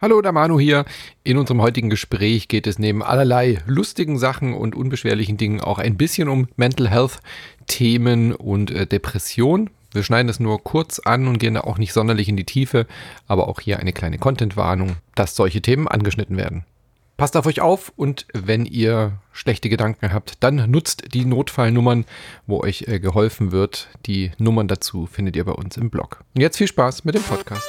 Hallo, der Manu hier. In unserem heutigen Gespräch geht es neben allerlei lustigen Sachen und unbeschwerlichen Dingen auch ein bisschen um Mental Health Themen und äh, Depression. Wir schneiden es nur kurz an und gehen da auch nicht sonderlich in die Tiefe, aber auch hier eine kleine Content-Warnung, dass solche Themen angeschnitten werden. Passt auf euch auf und wenn ihr schlechte Gedanken habt, dann nutzt die Notfallnummern, wo euch äh, geholfen wird. Die Nummern dazu findet ihr bei uns im Blog. Und jetzt viel Spaß mit dem Podcast.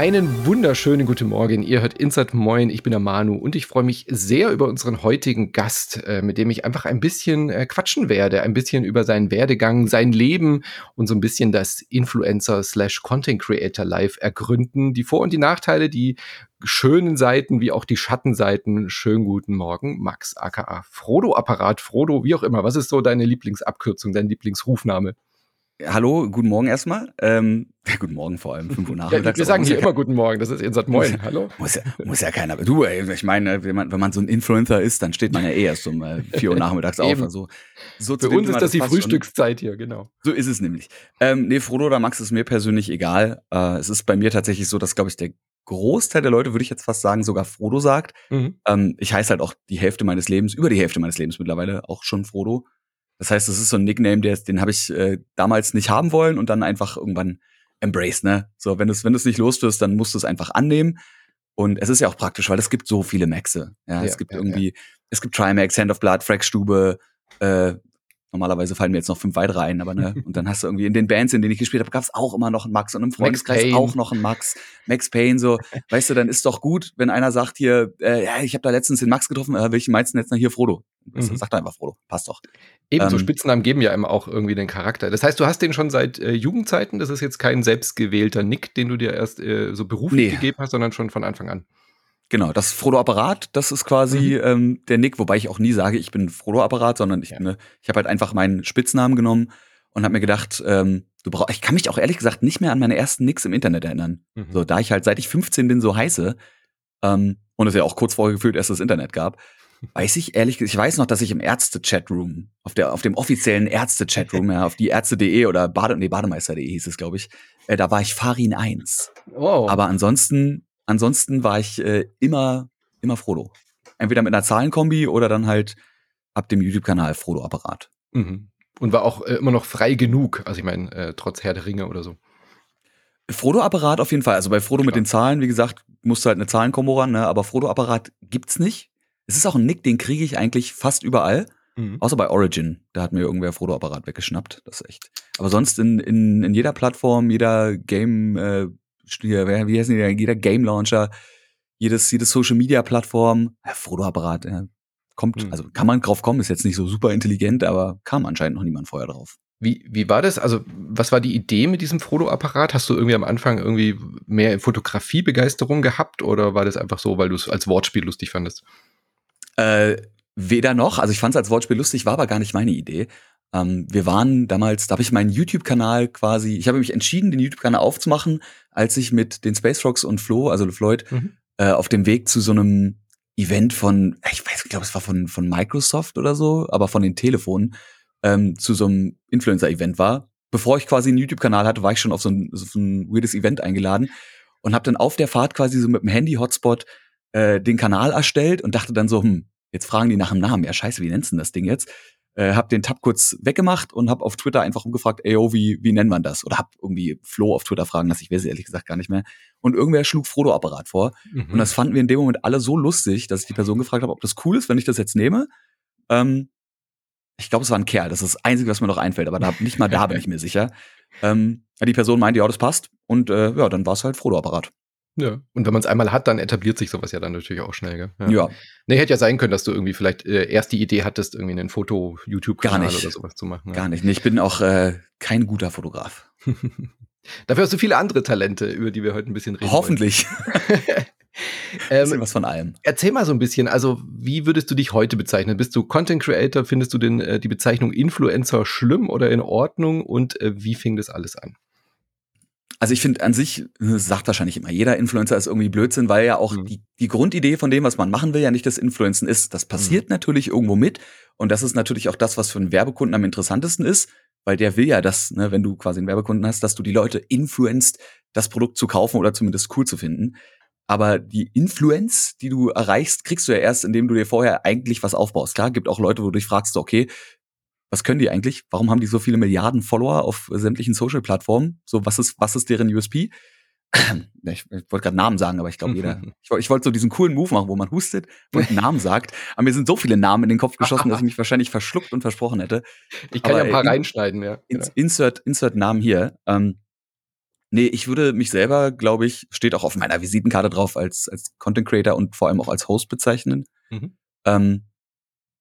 Einen wunderschönen guten Morgen. Ihr hört Insert Moin. Ich bin der Manu und ich freue mich sehr über unseren heutigen Gast, äh, mit dem ich einfach ein bisschen äh, quatschen werde, ein bisschen über seinen Werdegang, sein Leben und so ein bisschen das Influencer slash Content Creator Life ergründen. Die Vor- und die Nachteile, die schönen Seiten wie auch die Schattenseiten. Schönen guten Morgen, Max aka Frodo Apparat, Frodo, wie auch immer. Was ist so deine Lieblingsabkürzung, dein Lieblingsrufname? Hallo, guten Morgen erstmal. Ähm, guten Morgen vor allem, 5 Uhr nachmittags. Ja, wir sagen hier ja immer guten Morgen, das ist Insert Moin, muss, hallo? Muss ja, muss ja keiner. Du, ey, ich meine, wenn man, wenn man so ein Influencer ist, dann steht man ja eh erst um äh, 4 Uhr nachmittags auf. Also, so Für uns ist das, das die Frühstückszeit hier, genau. So ist es nämlich. Ähm, nee, Frodo oder Max ist mir persönlich egal. Äh, es ist bei mir tatsächlich so, dass, glaube ich, der Großteil der Leute, würde ich jetzt fast sagen, sogar Frodo sagt. Mhm. Ähm, ich heiße halt auch die Hälfte meines Lebens, über die Hälfte meines Lebens mittlerweile auch schon Frodo. Das heißt, das ist so ein Nickname, der, den habe ich äh, damals nicht haben wollen und dann einfach irgendwann embrace, ne? So, wenn du es wenn du's nicht loswirst, dann musst du es einfach annehmen. Und es ist ja auch praktisch, weil es gibt so viele Maxe. Ja, ja es gibt ja, irgendwie, ja. es gibt Trimax, Hand of Blood, Frackstube, äh, Normalerweise fallen mir jetzt noch fünf weitere ein, aber ne, und dann hast du irgendwie in den Bands, in denen ich gespielt habe, gab es auch immer noch einen Max und im Freundeskreis auch noch einen Max, Max Payne, so, weißt du, dann ist doch gut, wenn einer sagt hier, äh, ja, ich habe da letztens den Max getroffen, äh, welchen meinst du jetzt noch hier Frodo? Mhm. Sagt einfach Frodo, passt doch. Ebenso ähm, Spitznamen geben ja immer auch irgendwie den Charakter. Das heißt, du hast den schon seit äh, Jugendzeiten, das ist jetzt kein selbstgewählter Nick, den du dir erst äh, so beruflich nee. gegeben hast, sondern schon von Anfang an. Genau, das Frodo-Apparat, das ist quasi mhm. ähm, der Nick, wobei ich auch nie sage, ich bin Frodo-Apparat, sondern ich, ja. ne, ich habe halt einfach meinen Spitznamen genommen und habe mir gedacht, ähm, du brauch, ich kann mich auch ehrlich gesagt nicht mehr an meine ersten Nicks im Internet erinnern. Mhm. So, da ich halt seit ich 15 bin so heiße ähm, und es ja auch kurz vorher gefühlt erst das Internet gab, weiß ich ehrlich gesagt, ich weiß noch, dass ich im Ärzte-Chatroom, auf der, auf dem offiziellen Ärzte-Chatroom, ja, auf die Ärzte.de oder Bade, nee, Bademeister.de hieß es, glaube ich, äh, da war ich Farin 1. Oh. Aber ansonsten Ansonsten war ich äh, immer, immer Frodo. Entweder mit einer Zahlenkombi oder dann halt ab dem YouTube-Kanal Frodo-Apparat. Mhm. Und war auch äh, immer noch frei genug. Also ich meine, äh, trotz Herr der Ringe oder so. Frodo-Apparat auf jeden Fall. Also bei Frodo Klar. mit den Zahlen, wie gesagt, musst du halt eine Zahlenkombo ran, ne? aber Frodo-Apparat gibt's nicht. Es ist auch ein Nick, den kriege ich eigentlich fast überall. Mhm. Außer bei Origin. Da hat mir irgendwer Frodo-Apparat weggeschnappt. Das ist echt. Aber sonst in, in, in jeder Plattform, jeder Game, äh, wie heißen die, jeder Game Launcher, jedes, jedes Social Media Plattform, ja, Fotoapparat, ja, kommt, hm. also kann man drauf kommen, ist jetzt nicht so super intelligent, aber kam anscheinend noch niemand vorher drauf. Wie, wie war das? Also, was war die Idee mit diesem Fotoapparat? Hast du irgendwie am Anfang irgendwie mehr Fotografiebegeisterung gehabt oder war das einfach so, weil du es als Wortspiel lustig fandest? Äh, weder noch. Also, ich fand es als Wortspiel lustig, war aber gar nicht meine Idee. Ähm, wir waren damals, da habe ich meinen YouTube-Kanal quasi, ich habe mich entschieden, den YouTube-Kanal aufzumachen, als ich mit den Space Frogs und Flo, also Floyd, mhm. äh, auf dem Weg zu so einem Event von, ich weiß, ich glaube, es war von, von Microsoft oder so, aber von den Telefonen, ähm, zu so einem Influencer-Event war. Bevor ich quasi einen YouTube-Kanal hatte, war ich schon auf so ein, so ein weirdes Event eingeladen und habe dann auf der Fahrt quasi so mit dem Handy-Hotspot äh, den Kanal erstellt und dachte dann so, hm, jetzt fragen die nach dem Namen. Ja, scheiße, wie nennst du das Ding jetzt? äh, habe den Tab kurz weggemacht und habe auf Twitter einfach umgefragt, ey, yo, wie, wie nennt man das? Oder habe irgendwie Flo auf Twitter fragen lassen, ich weiß es ehrlich gesagt gar nicht mehr. Und irgendwer schlug Frodo-Apparat vor. Mhm. Und das fanden wir in dem Moment alle so lustig, dass ich die Person gefragt habe, ob das cool ist, wenn ich das jetzt nehme. Ähm, ich glaube, es war ein Kerl, das ist das Einzige, was mir noch einfällt, aber da, nicht mal da bin ich mir sicher. Ähm, die Person meinte, ja, das passt. Und äh, ja, dann war es halt Frodo-Apparat. Ja. Und wenn man es einmal hat, dann etabliert sich sowas ja dann natürlich auch schnell, gell? Ja. ja. Nee, hätte ja sein können, dass du irgendwie vielleicht äh, erst die Idee hattest, irgendwie einen Foto-YouTube-Kanal oder sowas zu machen. Gar nicht. Nee, ich bin auch äh, kein guter Fotograf. Dafür hast du viele andere Talente, über die wir heute ein bisschen reden. Hoffentlich. ähm, was von allem. Erzähl mal so ein bisschen, also wie würdest du dich heute bezeichnen? Bist du Content Creator? Findest du denn äh, die Bezeichnung Influencer schlimm oder in Ordnung? Und äh, wie fing das alles an? Also ich finde an sich, sagt wahrscheinlich immer jeder Influencer ist irgendwie Blödsinn, weil ja auch mhm. die, die Grundidee von dem, was man machen will, ja nicht das Influencen ist. Das passiert mhm. natürlich irgendwo mit. Und das ist natürlich auch das, was für einen Werbekunden am interessantesten ist, weil der will ja, dass, ne, wenn du quasi einen Werbekunden hast, dass du die Leute influenzt, das Produkt zu kaufen oder zumindest cool zu finden. Aber die Influence, die du erreichst, kriegst du ja erst, indem du dir vorher eigentlich was aufbaust. Klar, gibt auch Leute, wo du dich fragst, okay, was können die eigentlich? Warum haben die so viele Milliarden Follower auf sämtlichen Social-Plattformen? So, was ist, was ist deren USP? ich, ich wollte gerade Namen sagen, aber ich glaube, jeder. ich, ich wollte so diesen coolen Move machen, wo man hustet und einen Namen sagt. Aber mir sind so viele Namen in den Kopf geschossen, dass ich mich wahrscheinlich verschluckt und versprochen hätte. Ich kann aber, ja ein paar in, reinschneiden, ja. Genau. Insert, Insert Namen hier. Ähm, nee, ich würde mich selber, glaube ich, steht auch auf meiner Visitenkarte drauf, als, als Content Creator und vor allem auch als Host bezeichnen. Mhm. Ähm,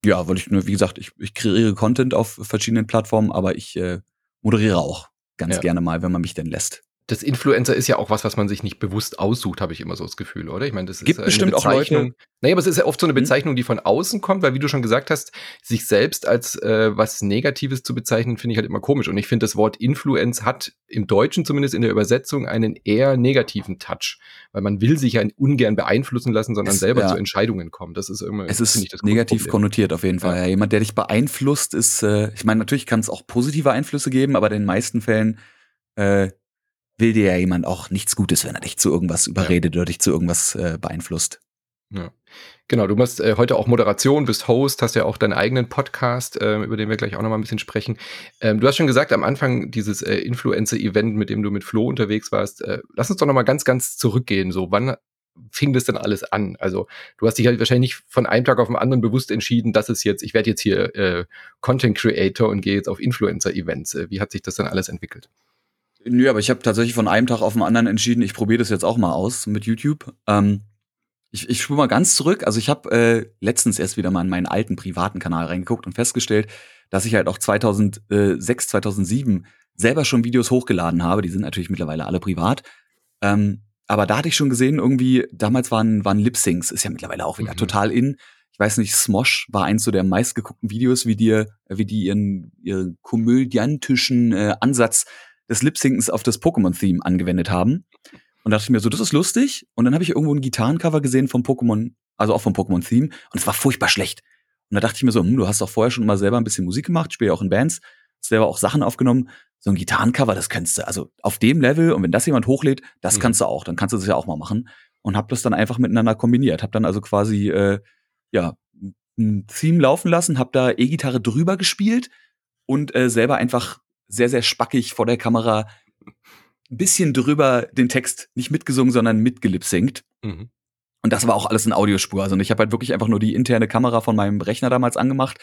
ja, weil ich nur, wie gesagt, ich, ich kreiere Content auf verschiedenen Plattformen, aber ich äh, moderiere auch ganz ja. gerne mal, wenn man mich denn lässt das Influencer ist ja auch was, was man sich nicht bewusst aussucht, habe ich immer so das Gefühl, oder? Ich meine, das Gibt ist bestimmt auch Leute. Naja, aber es ist ja oft so eine mhm. Bezeichnung, die von außen kommt, weil wie du schon gesagt hast, sich selbst als äh, was Negatives zu bezeichnen, finde ich halt immer komisch. Und ich finde, das Wort Influence hat im Deutschen zumindest in der Übersetzung einen eher negativen Touch, weil man will sich ja ungern beeinflussen lassen, sondern es, selber ja. zu Entscheidungen kommen. Das ist immer. Es ist das negativ konnotiert auf jeden Fall. Ja. Jemand, der dich beeinflusst, ist. Äh, ich meine, natürlich kann es auch positive Einflüsse geben, aber in den meisten Fällen äh, will dir ja jemand auch nichts Gutes, wenn er dich zu irgendwas überredet ja. oder dich zu irgendwas äh, beeinflusst. Ja. Genau, du machst äh, heute auch Moderation, bist Host, hast ja auch deinen eigenen Podcast, äh, über den wir gleich auch noch mal ein bisschen sprechen. Ähm, du hast schon gesagt, am Anfang dieses äh, Influencer-Event, mit dem du mit Flo unterwegs warst, äh, lass uns doch noch mal ganz, ganz zurückgehen. So, wann fing das denn alles an? Also, du hast dich halt wahrscheinlich nicht von einem Tag auf den anderen bewusst entschieden, dass es jetzt, ich werde jetzt hier äh, Content Creator und gehe jetzt auf Influencer-Events. Äh, wie hat sich das dann alles entwickelt? Nö, aber ich habe tatsächlich von einem Tag auf den anderen entschieden, ich probiere das jetzt auch mal aus mit YouTube. Ähm, ich ich spule mal ganz zurück. Also ich habe äh, letztens erst wieder mal in meinen alten privaten Kanal reingeguckt und festgestellt, dass ich halt auch 2006, 2007 selber schon Videos hochgeladen habe. Die sind natürlich mittlerweile alle privat. Ähm, aber da hatte ich schon gesehen, irgendwie, damals waren, waren Lip-Syncs, ist ja mittlerweile auch wieder mhm. total in. Ich weiß nicht, Smosh war eins so der meistgeguckten Videos, wie dir, wie die ihren, ihren komödiantischen äh, Ansatz des Lip-Syncens auf das Pokémon-Theme angewendet haben. Und dachte ich mir so, das ist lustig. Und dann habe ich irgendwo ein Gitarrencover gesehen vom Pokémon, also auch vom Pokémon-Theme. Und es war furchtbar schlecht. Und da dachte ich mir so, hm, du hast doch vorher schon mal selber ein bisschen Musik gemacht, spiele ja auch in Bands, selber auch Sachen aufgenommen. So ein Gitarrencover, das kannst du. Also auf dem Level, und wenn das jemand hochlädt, das mhm. kannst du auch. Dann kannst du das ja auch mal machen. Und hab das dann einfach miteinander kombiniert. Hab dann also quasi, äh, ja, ein Theme laufen lassen, hab da E-Gitarre drüber gespielt und äh, selber einfach sehr, sehr spackig vor der Kamera ein bisschen drüber den Text nicht mitgesungen, sondern mitgelipsingt. Mhm. Und das war auch alles in Audiospur. Also ich habe halt wirklich einfach nur die interne Kamera von meinem Rechner damals angemacht,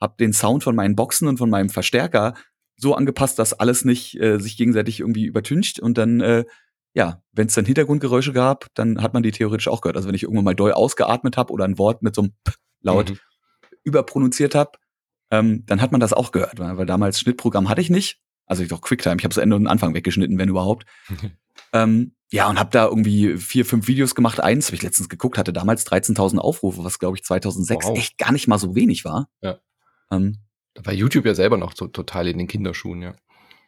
habe den Sound von meinen Boxen und von meinem Verstärker so angepasst, dass alles nicht äh, sich gegenseitig irgendwie übertüncht und dann äh, ja, wenn es dann Hintergrundgeräusche gab, dann hat man die theoretisch auch gehört. Also wenn ich irgendwann mal doll ausgeatmet habe oder ein Wort mit so einem P laut mhm. überpronunziert habe, ähm, dann hat man das auch gehört, weil damals Schnittprogramm hatte ich nicht. Also ich doch QuickTime, ich habe das Ende und Anfang weggeschnitten, wenn überhaupt. ähm, ja, und habe da irgendwie vier, fünf Videos gemacht. Eins habe ich letztens geguckt, hatte damals 13.000 Aufrufe, was glaube ich 2006 wow. echt gar nicht mal so wenig war. Ja. Ähm, da war YouTube ja selber noch so total in den Kinderschuhen, ja.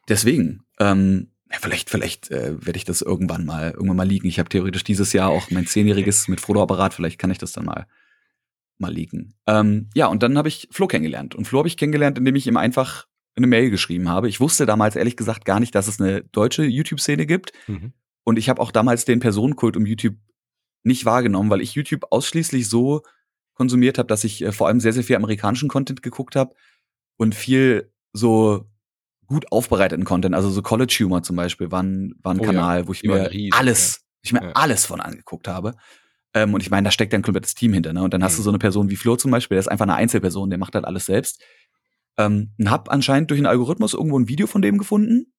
Deswegen, ähm, ja, vielleicht, vielleicht äh, werde ich das irgendwann mal, irgendwann mal liegen. Ich habe theoretisch dieses Jahr auch mein zehnjähriges mit Frodo-Apparat. Vielleicht kann ich das dann mal mal liegen. Ähm, ja, und dann habe ich Flo kennengelernt. Und Flo habe ich kennengelernt, indem ich ihm einfach eine Mail geschrieben habe. Ich wusste damals ehrlich gesagt gar nicht, dass es eine deutsche YouTube-Szene gibt. Mhm. Und ich habe auch damals den Personenkult um YouTube nicht wahrgenommen, weil ich YouTube ausschließlich so konsumiert habe, dass ich äh, vor allem sehr, sehr viel amerikanischen Content geguckt habe und viel so gut aufbereiteten Content, also so College Humor zum Beispiel, war ein, war ein oh, Kanal, ja. wo ich mir riesen, alles, ja. ich mir ja. alles von angeguckt habe. Ähm, und ich meine, da steckt ein komplettes Team hinter. Ne? Und dann hast du mhm. so eine Person wie Flo zum Beispiel, der ist einfach eine Einzelperson, der macht halt alles selbst. Ähm, und hab anscheinend durch einen Algorithmus irgendwo ein Video von dem gefunden.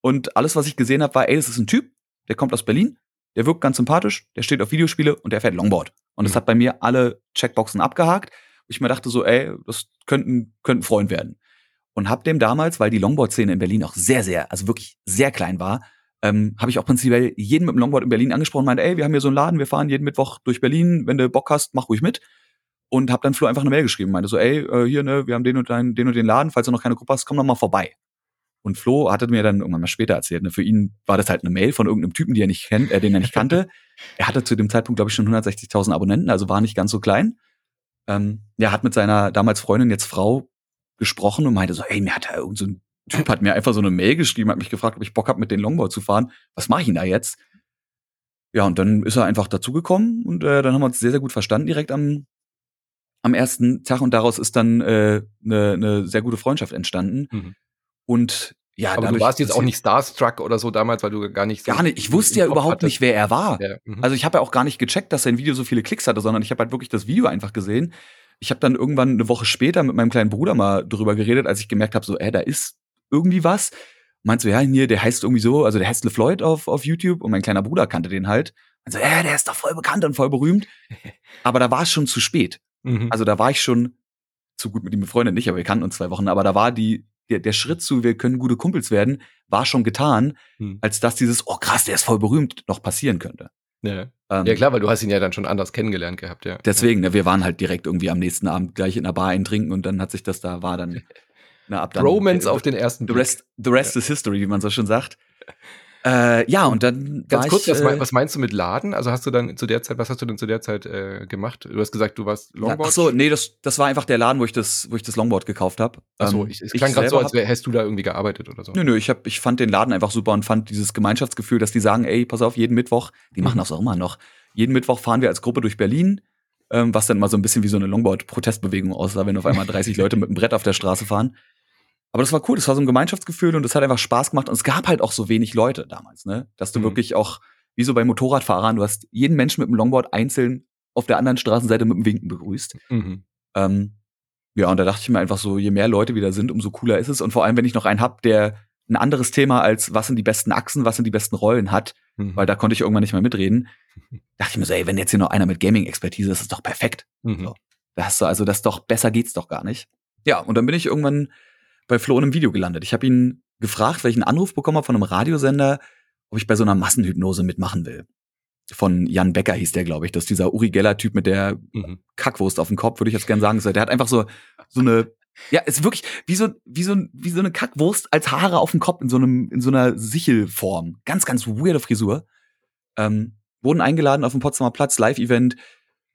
Und alles, was ich gesehen habe, war, ey, das ist ein Typ, der kommt aus Berlin, der wirkt ganz sympathisch, der steht auf Videospiele und der fährt Longboard. Und das mhm. hat bei mir alle Checkboxen abgehakt. Ich mir dachte so, ey, das könnten, könnten Freund werden. Und hab dem damals, weil die Longboard-Szene in Berlin auch sehr, sehr, also wirklich sehr klein war, ähm, habe ich auch prinzipiell jeden mit dem Longboard in Berlin angesprochen, meinte, ey, wir haben hier so einen Laden, wir fahren jeden Mittwoch durch Berlin, wenn du Bock hast, mach ruhig mit. Und habe dann Flo einfach eine Mail geschrieben, meinte so, ey, äh, hier, ne, wir haben den und den, den und den Laden, falls du noch keine Gruppe hast, komm doch mal vorbei. Und Flo hatte mir dann irgendwann mal später erzählt, ne, für ihn war das halt eine Mail von irgendeinem Typen, den er nicht kennt, äh, den er nicht kannte. er hatte zu dem Zeitpunkt, glaube ich, schon 160.000 Abonnenten, also war nicht ganz so klein. Ähm, er hat mit seiner damals Freundin, jetzt Frau, gesprochen und meinte so, hey, mir hat da irgend so ein Typ hat mir einfach so eine Mail geschrieben, hat mich gefragt, ob ich Bock habe, mit den Longboard zu fahren. Was mache ich denn da jetzt? Ja, und dann ist er einfach dazugekommen und äh, dann haben wir uns sehr, sehr gut verstanden direkt am, am ersten Tag und daraus ist dann eine äh, ne, ne sehr gute Freundschaft entstanden. Mhm. Und ja, aber dadurch, du warst jetzt auch nicht Starstruck oder so damals, weil du gar nicht so gar nicht. Ich wusste ja überhaupt hattest. nicht, wer er war. Ja, mhm. also ich habe ja auch gar nicht gecheckt, dass sein Video so viele Klicks hatte, sondern ich habe halt wirklich das Video einfach gesehen. Ich habe dann irgendwann eine Woche später mit meinem kleinen Bruder mal drüber geredet, als ich gemerkt habe, so, ey, da ist irgendwie was. Meinst du, ja, hier, der heißt irgendwie so, also der heißt LeFloid auf, auf YouTube und mein kleiner Bruder kannte den halt. Also, ja, der ist doch voll bekannt und voll berühmt. Aber da war es schon zu spät. Mhm. Also da war ich schon zu gut mit ihm befreundet, nicht, aber wir kannten uns zwei Wochen. Aber da war die, der, der Schritt zu, wir können gute Kumpels werden, war schon getan, hm. als dass dieses, oh krass, der ist voll berühmt, noch passieren könnte. Ja. Ähm, ja, klar, weil du hast ihn ja dann schon anders kennengelernt gehabt, ja. Deswegen, ne, wir waren halt direkt irgendwie am nächsten Abend gleich in der Bar eintrinken und dann hat sich das da, war dann, na, ab dann. Romance äh, auf den ersten The rest, the rest ja. is history, wie man so schon sagt. Äh, ja, und dann. Ganz kurz, ich, was, äh, was, meinst du mit Laden? Also hast du dann zu der Zeit, was hast du denn zu der Zeit äh, gemacht? Du hast gesagt, du warst Longboard. Ach so, nee, das, das war einfach der Laden, wo ich das, wo ich das Longboard gekauft habe. Ach so, ähm, ich, es klang gerade so, als wär, hättest du da irgendwie gearbeitet oder so. Nö, nö, ich, hab, ich fand den Laden einfach super und fand dieses Gemeinschaftsgefühl, dass die sagen, ey, pass auf, jeden Mittwoch, die machen mhm. das auch immer noch. Jeden Mittwoch fahren wir als Gruppe durch Berlin, ähm, was dann mal so ein bisschen wie so eine Longboard-Protestbewegung aussah, wenn auf einmal 30 Leute mit einem Brett auf der Straße fahren. Aber das war cool, das war so ein Gemeinschaftsgefühl und es hat einfach Spaß gemacht. Und es gab halt auch so wenig Leute damals, ne? Dass du mhm. wirklich auch, wie so bei Motorradfahrern, du hast jeden Menschen mit dem Longboard einzeln auf der anderen Straßenseite mit dem Winken begrüßt. Mhm. Ähm, ja, und da dachte ich mir einfach so, je mehr Leute wieder sind, umso cooler ist es. Und vor allem, wenn ich noch einen hab, der ein anderes Thema als was sind die besten Achsen, was sind die besten Rollen hat, mhm. weil da konnte ich irgendwann nicht mehr mitreden, dachte ich mir so, ey, wenn jetzt hier noch einer mit Gaming-Expertise ist, ist doch perfekt. Mhm. So. Das ist so, also das doch, besser geht's doch gar nicht. Ja, und dann bin ich irgendwann bei Flo in einem Video gelandet. Ich habe ihn gefragt, weil ich einen Anruf bekommen habe von einem Radiosender, ob ich bei so einer Massenhypnose mitmachen will. Von Jan Becker hieß der, glaube ich. Das ist dieser Uri Geller-Typ mit der mhm. Kackwurst auf dem Kopf, würde ich jetzt gerne sagen. Der hat einfach so, so eine, ja, ist wirklich wie so, wie so, wie so eine Kackwurst als Haare auf dem Kopf in so einem, in so einer Sichelform. Ganz, ganz weirde Frisur. Ähm, wurden eingeladen auf dem Potsdamer Platz, Live-Event.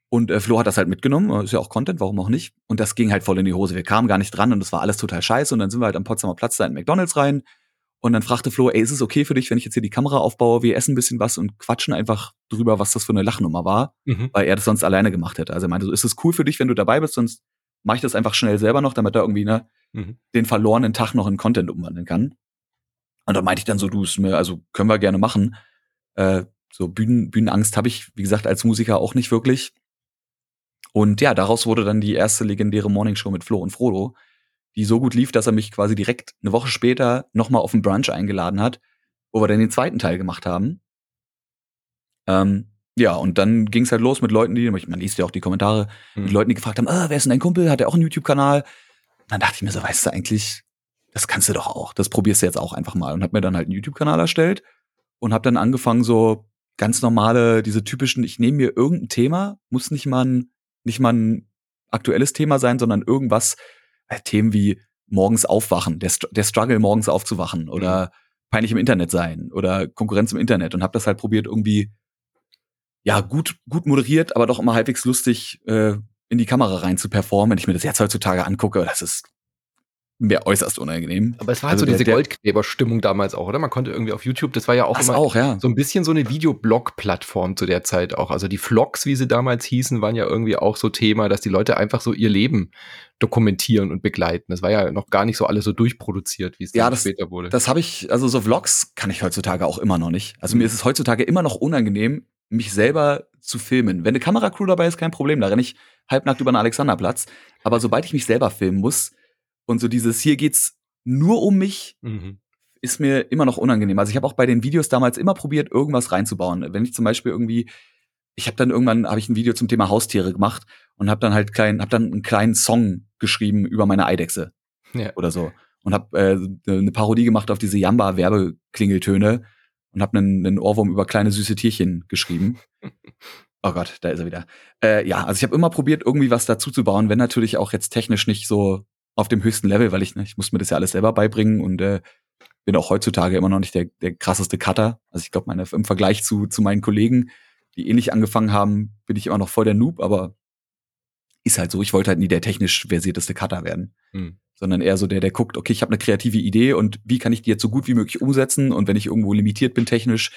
Und äh, Flo hat das halt mitgenommen, ist ja auch Content, warum auch nicht. Und das ging halt voll in die Hose. Wir kamen gar nicht dran und das war alles total scheiße. Und dann sind wir halt am Potsdamer Platz da in McDonalds rein. Und dann fragte Flo, ey, ist es okay für dich, wenn ich jetzt hier die Kamera aufbaue, wir essen ein bisschen was und quatschen einfach drüber, was das für eine Lachnummer war, mhm. weil er das sonst alleine gemacht hätte. Also er meinte, so, ist es cool für dich, wenn du dabei bist, sonst mache ich das einfach schnell selber noch, damit er irgendwie ne, mhm. den verlorenen Tag noch in Content umwandeln kann. Und da meinte ich dann so, du, mir, also können wir gerne machen. Äh, so Bühnen, Bühnenangst habe ich, wie gesagt, als Musiker auch nicht wirklich. Und ja, daraus wurde dann die erste legendäre Morningshow mit Flo und Frodo, die so gut lief, dass er mich quasi direkt eine Woche später nochmal auf den Brunch eingeladen hat, wo wir dann den zweiten Teil gemacht haben. Ähm, ja, und dann ging es halt los mit Leuten, die, man liest ja auch die Kommentare, mhm. mit Leuten, die gefragt haben, ah, wer ist denn dein Kumpel? Hat er auch einen YouTube-Kanal? Dann dachte ich mir so, weißt du eigentlich, das kannst du doch auch. Das probierst du jetzt auch einfach mal. Und hab mir dann halt einen YouTube-Kanal erstellt und hab dann angefangen, so ganz normale, diese typischen, ich nehme mir irgendein Thema, muss nicht mal ein nicht mal ein aktuelles Thema sein, sondern irgendwas, äh, Themen wie morgens aufwachen, der, der Struggle morgens aufzuwachen oder mhm. peinlich im Internet sein oder Konkurrenz im Internet und habe das halt probiert irgendwie ja gut gut moderiert, aber doch immer halbwegs lustig äh, in die Kamera rein zu performen. Wenn ich mir das jetzt heutzutage angucke, das ist wäre äußerst unangenehm. Aber es war halt also so diese Goldgräber-Stimmung damals auch, oder? Man konnte irgendwie auf YouTube, das war ja auch das immer auch, ja. so ein bisschen so eine Videoblog-Plattform zu der Zeit auch. Also die Vlogs, wie sie damals hießen, waren ja irgendwie auch so Thema, dass die Leute einfach so ihr Leben dokumentieren und begleiten. Das war ja noch gar nicht so alles so durchproduziert, wie es ja, das, später wurde. Das habe ich, also so Vlogs kann ich heutzutage auch immer noch nicht. Also mhm. mir ist es heutzutage immer noch unangenehm, mich selber zu filmen. Wenn eine Kameracrew dabei ist, kein Problem. Da renne ich halbnackt über den Alexanderplatz. Aber sobald ich mich selber filmen muss, und so dieses, hier geht's nur um mich, mhm. ist mir immer noch unangenehm. Also ich habe auch bei den Videos damals immer probiert, irgendwas reinzubauen. Wenn ich zum Beispiel irgendwie, ich habe dann irgendwann, habe ich ein Video zum Thema Haustiere gemacht und habe dann halt klein, habe dann einen kleinen Song geschrieben über meine Eidechse ja. oder so und habe äh, eine Parodie gemacht auf diese Jamba-Werbeklingeltöne und habe einen, einen Ohrwurm über kleine süße Tierchen geschrieben. Oh Gott, da ist er wieder. Äh, ja, also ich habe immer probiert, irgendwie was dazu zu bauen, wenn natürlich auch jetzt technisch nicht so auf dem höchsten Level, weil ich, ne, ich muss mir das ja alles selber beibringen und äh, bin auch heutzutage immer noch nicht der, der krasseste Cutter. Also ich glaube, im Vergleich zu, zu meinen Kollegen, die ähnlich angefangen haben, bin ich immer noch voll der Noob, aber ist halt so, ich wollte halt nie der technisch versierteste Cutter werden. Hm. Sondern eher so der, der guckt, okay, ich habe eine kreative Idee und wie kann ich die jetzt so gut wie möglich umsetzen? Und wenn ich irgendwo limitiert bin technisch,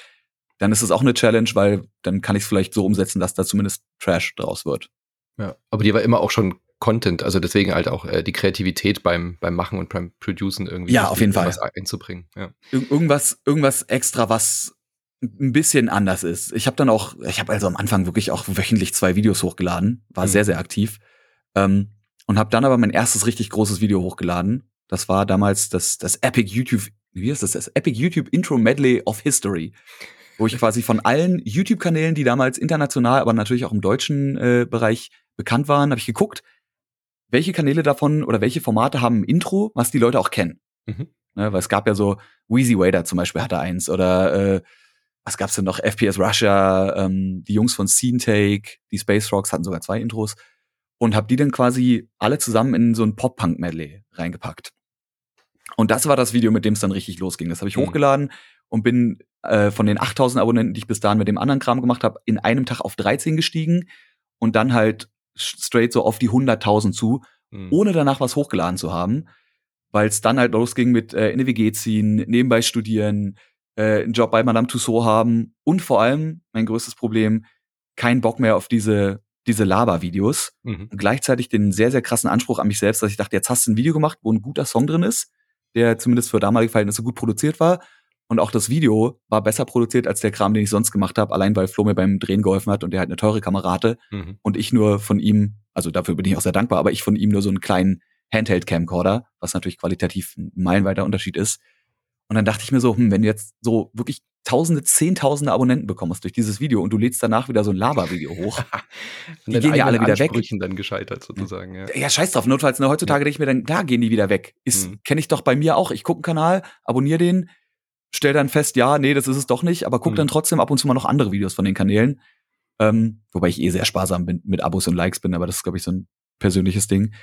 dann ist es auch eine Challenge, weil dann kann ich es vielleicht so umsetzen, dass da zumindest Trash draus wird. Ja, aber die war immer auch schon Content, also deswegen halt auch äh, die Kreativität beim, beim Machen und beim Producen irgendwie. Ja, auf jeden Fall. einzubringen. Ja. Ir irgendwas, irgendwas extra, was ein bisschen anders ist. Ich habe dann auch, ich habe also am Anfang wirklich auch wöchentlich zwei Videos hochgeladen, war mhm. sehr, sehr aktiv. Ähm, und habe dann aber mein erstes richtig großes Video hochgeladen. Das war damals das, das Epic YouTube, wie ist das? Das Epic YouTube Intro Medley of History. Wo ich quasi von allen YouTube-Kanälen, die damals international, aber natürlich auch im deutschen äh, Bereich bekannt waren, habe ich geguckt, welche Kanäle davon oder welche Formate haben ein Intro, was die Leute auch kennen. Mhm. Ne, weil es gab ja so, Wheezy Wader zum Beispiel hatte eins oder äh, was gab's denn noch? FPS Russia, ähm, die Jungs von Scene Take, die Space Rocks hatten sogar zwei Intros und habe die dann quasi alle zusammen in so ein Pop-Punk-Medley reingepackt. Und das war das Video, mit dem es dann richtig losging. Das habe ich mhm. hochgeladen und bin äh, von den 8000 Abonnenten, die ich bis dahin mit dem anderen Kram gemacht habe, in einem Tag auf 13 gestiegen und dann halt straight so auf die 100.000 zu, mhm. ohne danach was hochgeladen zu haben, weil es dann halt losging mit äh, in die WG ziehen, nebenbei studieren, äh, einen Job bei Madame Tussauds haben und vor allem mein größtes Problem, keinen Bock mehr auf diese diese Laber-Videos mhm. und gleichzeitig den sehr, sehr krassen Anspruch an mich selbst, dass ich dachte, jetzt hast du ein Video gemacht, wo ein guter Song drin ist, der zumindest für damalige Verhältnisse gut produziert war und auch das Video war besser produziert als der Kram, den ich sonst gemacht habe, allein weil Flo mir beim Drehen geholfen hat und der halt eine teure Kamera hatte. Mhm. Und ich nur von ihm, also dafür bin ich auch sehr dankbar, aber ich von ihm nur so einen kleinen Handheld-Camcorder, was natürlich qualitativ ein meilenweiter Unterschied ist. Und dann dachte ich mir so, hm, wenn du jetzt so wirklich tausende, zehntausende Abonnenten bekommst durch dieses Video und du lädst danach wieder so ein Laber-Video hoch, die gehen ja alle wieder weg. dann gescheitert sozusagen, ja. Ja, scheiß drauf. Notfalls, ne, heutzutage ja. denke ich mir dann, klar gehen die wieder weg. Ist, mhm. kenne ich doch bei mir auch. Ich gucke einen Kanal, abonniere den, stell dann fest, ja, nee, das ist es doch nicht, aber guck mhm. dann trotzdem ab und zu mal noch andere Videos von den Kanälen. Ähm, wobei ich eh sehr sparsam bin, mit Abos und Likes bin, aber das ist, glaube ich, so ein persönliches Ding.